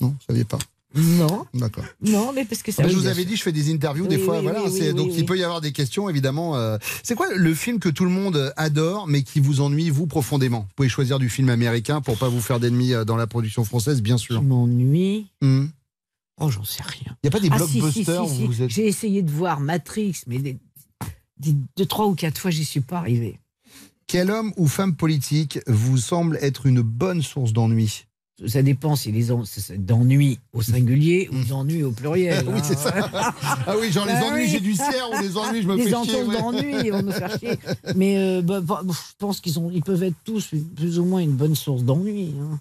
Non, vous saviez pas? Non. D'accord. Non, mais parce que ça. Ah je vous avais dit, je fais des interviews Oui, des fois, oui, voilà. oui, donc il peut y avoir des questions, évidemment. euh. C'est quoi le film que tout le monde adore, mais qui vous ennuie vous profondément? Vous pouvez choisir du film américain pour pas vous faire d'ennemis euh, dans la production française, bien sûr. Qui m'ennuie. Hum. Oh, j'en sais rien. Il y a pas des Ah, si, si, blockbusters si, où vous êtes J'ai essayé de voir Matrix, mais des, des- deux, trois ou quatre fois, j'y suis pas arrivé. Quel homme ou femme politique vous semble être une bonne source d'ennui? Ça dépend si les en- d'ennui au singulier ou d'ennui au pluriel. Oui, hein. c'est ça. Ah oui, genre les Ah ennuis, oui. j'ai du cerf ou les ennuis, je me Les fais chier. ouais. d'ennui, vont me faire chier. Mais euh, bah, bah, je pense qu'ils ont, ils peuvent être tous plus ou moins une bonne source d'ennui. hein.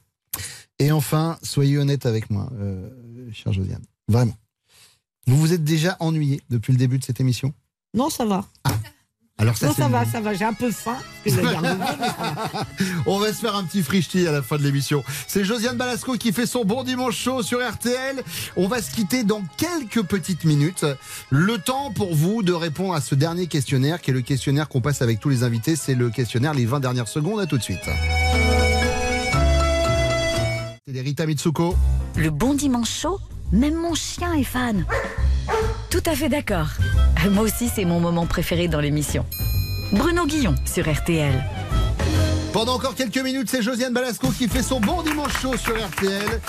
Et enfin, soyez honnête avec moi, euh, cher Josiane. Vraiment. Vous vous êtes déjà ennuyé depuis le début de cette émission? Non, ça va. Alors ça, non, va, ça va. J'ai un peu faim. parce que. On va se faire un petit frichti à la fin de l'émission. C'est Josiane Balasco qui fait son bon dimanche chaud sur RTL. On va se quitter dans quelques petites minutes. Le temps pour vous de répondre à ce dernier questionnaire, qui est le questionnaire qu'on passe avec tous les invités. C'est le questionnaire les 20 dernières secondes. À tout de suite. C'est les Rita Mitsuko. Le bon dimanche chaud, même mon chien est fan. Tout à fait d'accord. Moi aussi, c'est mon moment préféré dans l'émission. Bruno Guillon sur RTL. Pendant encore quelques minutes, c'est Josiane Balasco qui fait son bon dimanche chaud sur RTL.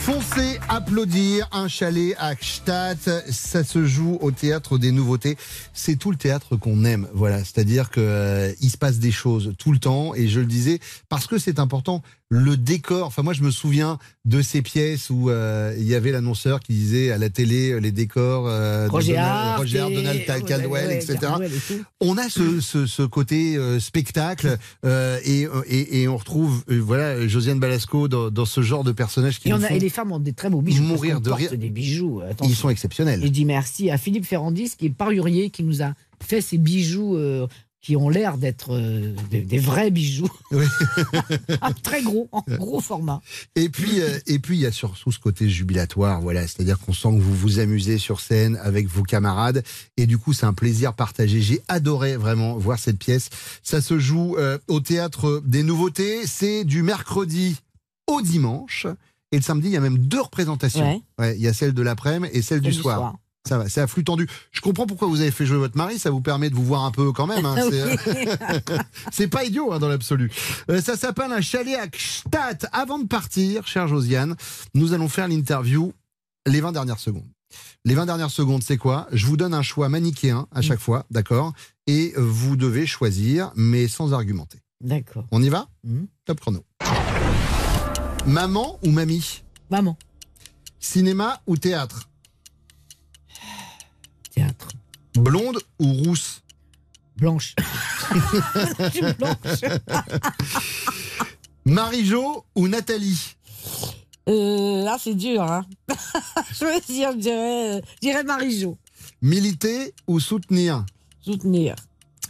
Foncez applaudir un chalet à Gstaad. Ça se joue au théâtre des nouveautés. C'est tout le théâtre qu'on aime. Voilà, c'est-à-dire que euh, se passe des choses tout le temps. Et je le disais parce que c'est important. Le décor. Enfin, moi, je me souviens de ces pièces où euh, il y avait l'annonceur qui disait à la télé euh, les décors euh, de Roger Donald, Hart Roger et- Donald ouais, Caldwell, etc. Caldwell et tout. On a ce, ce, ce côté euh, spectacle euh, et, et, et on retrouve euh, voilà Josiane Balasco dans, dans ce genre de personnages qui Et, on a- et les femmes ont des très beaux bijoux. mourir de rire. des bijoux. Ils sont exceptionnels. Et je dis merci à Philippe Ferrandis, qui est parurier, qui nous a fait ces bijoux euh, qui ont l'air d'être euh, des, des vrais bijoux. Ah, très gros, en gros format. Et puis, euh, et puis il y a surtout ce côté jubilatoire, voilà, c'est-à-dire qu'on sent que vous vous amusez sur scène avec vos camarades, et du coup c'est un plaisir partagé. J'ai adoré vraiment voir cette pièce. Ça se joue euh, au théâtre des Nouveautés. C'est du mercredi au dimanche, et le samedi il y a même deux représentations. Ouais. Ouais, il y a celle de l'après-midi et celle du Celle du soir. soir. Ça va, c'est à flux tendu. Je comprends pourquoi vous avez fait jouer votre mari, ça vous permet de vous voir un peu quand même. hein. C'est- C'est pas idiot hein, dans l'absolu. Euh, ça s'appelle un chalet à Gstaad. Avant de partir, chère Josiane, nous allons faire l'interview les 20 dernières secondes. Les 20 dernières secondes, c'est quoi? Je vous donne un choix manichéen à chaque fois, d'accord? Et euh, vous devez choisir, mais sans argumenter. D'accord. On y va? Mhm. Top chrono. Maman ou mamie? Maman. Cinéma ou théâtre? Blonde ou rousse? Blanche. Je suis blanche. Marie-Jo ou Nathalie? Euh, là, c'est dur, hein. je veux dire, je dirais, je dirais Marie-Jo. Militer ou soutenir? Soutenir.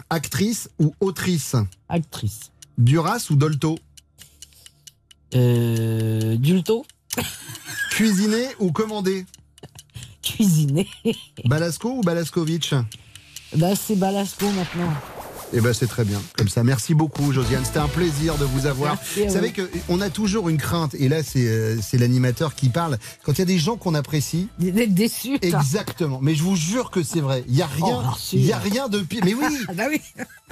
Actrice ou autrice? Actrice. Duras ou Dolto? Euh, Dulto. Cuisiner ou commander? Cuisiner. Balasco ou Balaskovic Bah, c'est Balasco maintenant. Eh ben c'est très bien, comme ça. Merci beaucoup, Josiane. C'était un plaisir de vous avoir. Merci vous savez vous. que on a toujours une crainte, et là c'est euh, c'est l'animateur qui parle. Quand il y a des gens qu'on apprécie, d'être déçu. Exactement. Mais je vous jure que c'est vrai. Il y a rien, Oh, si. il y a rien de pire. Mais oui. Ah bah oui.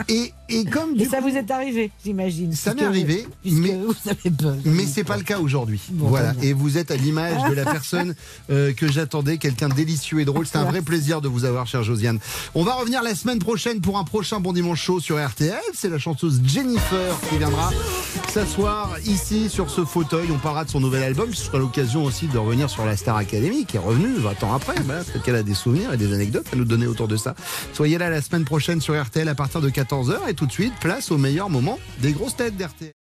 Et, et comme Et ça coup- vous est arrivé, j'imagine. Ça m'est arrivé, mais- vous avez peur. Mais c'est pas le cas aujourd'hui. Bon, voilà. Et vous êtes à l'image de la personne euh, que j'attendais, quelqu'un de délicieux et drôle. C'est un vrai plaisir de vous avoir, chère Josiane. On va revenir la semaine prochaine pour un prochain Bon Dimanche Sur RTL. C'est la chanteuse Jennifer qui viendra s'asseoir ici sur ce fauteuil. On parlera de son nouvel album. Ce sera l'occasion aussi de revenir sur la Star Academy qui est revenue 20 ans après. Voilà, Peut-être qu'elle a des souvenirs et des anecdotes à nous donner autour de ça. Soyez là la semaine prochaine sur RTL à partir de 14h et tout de suite, place au meilleur moment des grosses têtes d'RTL.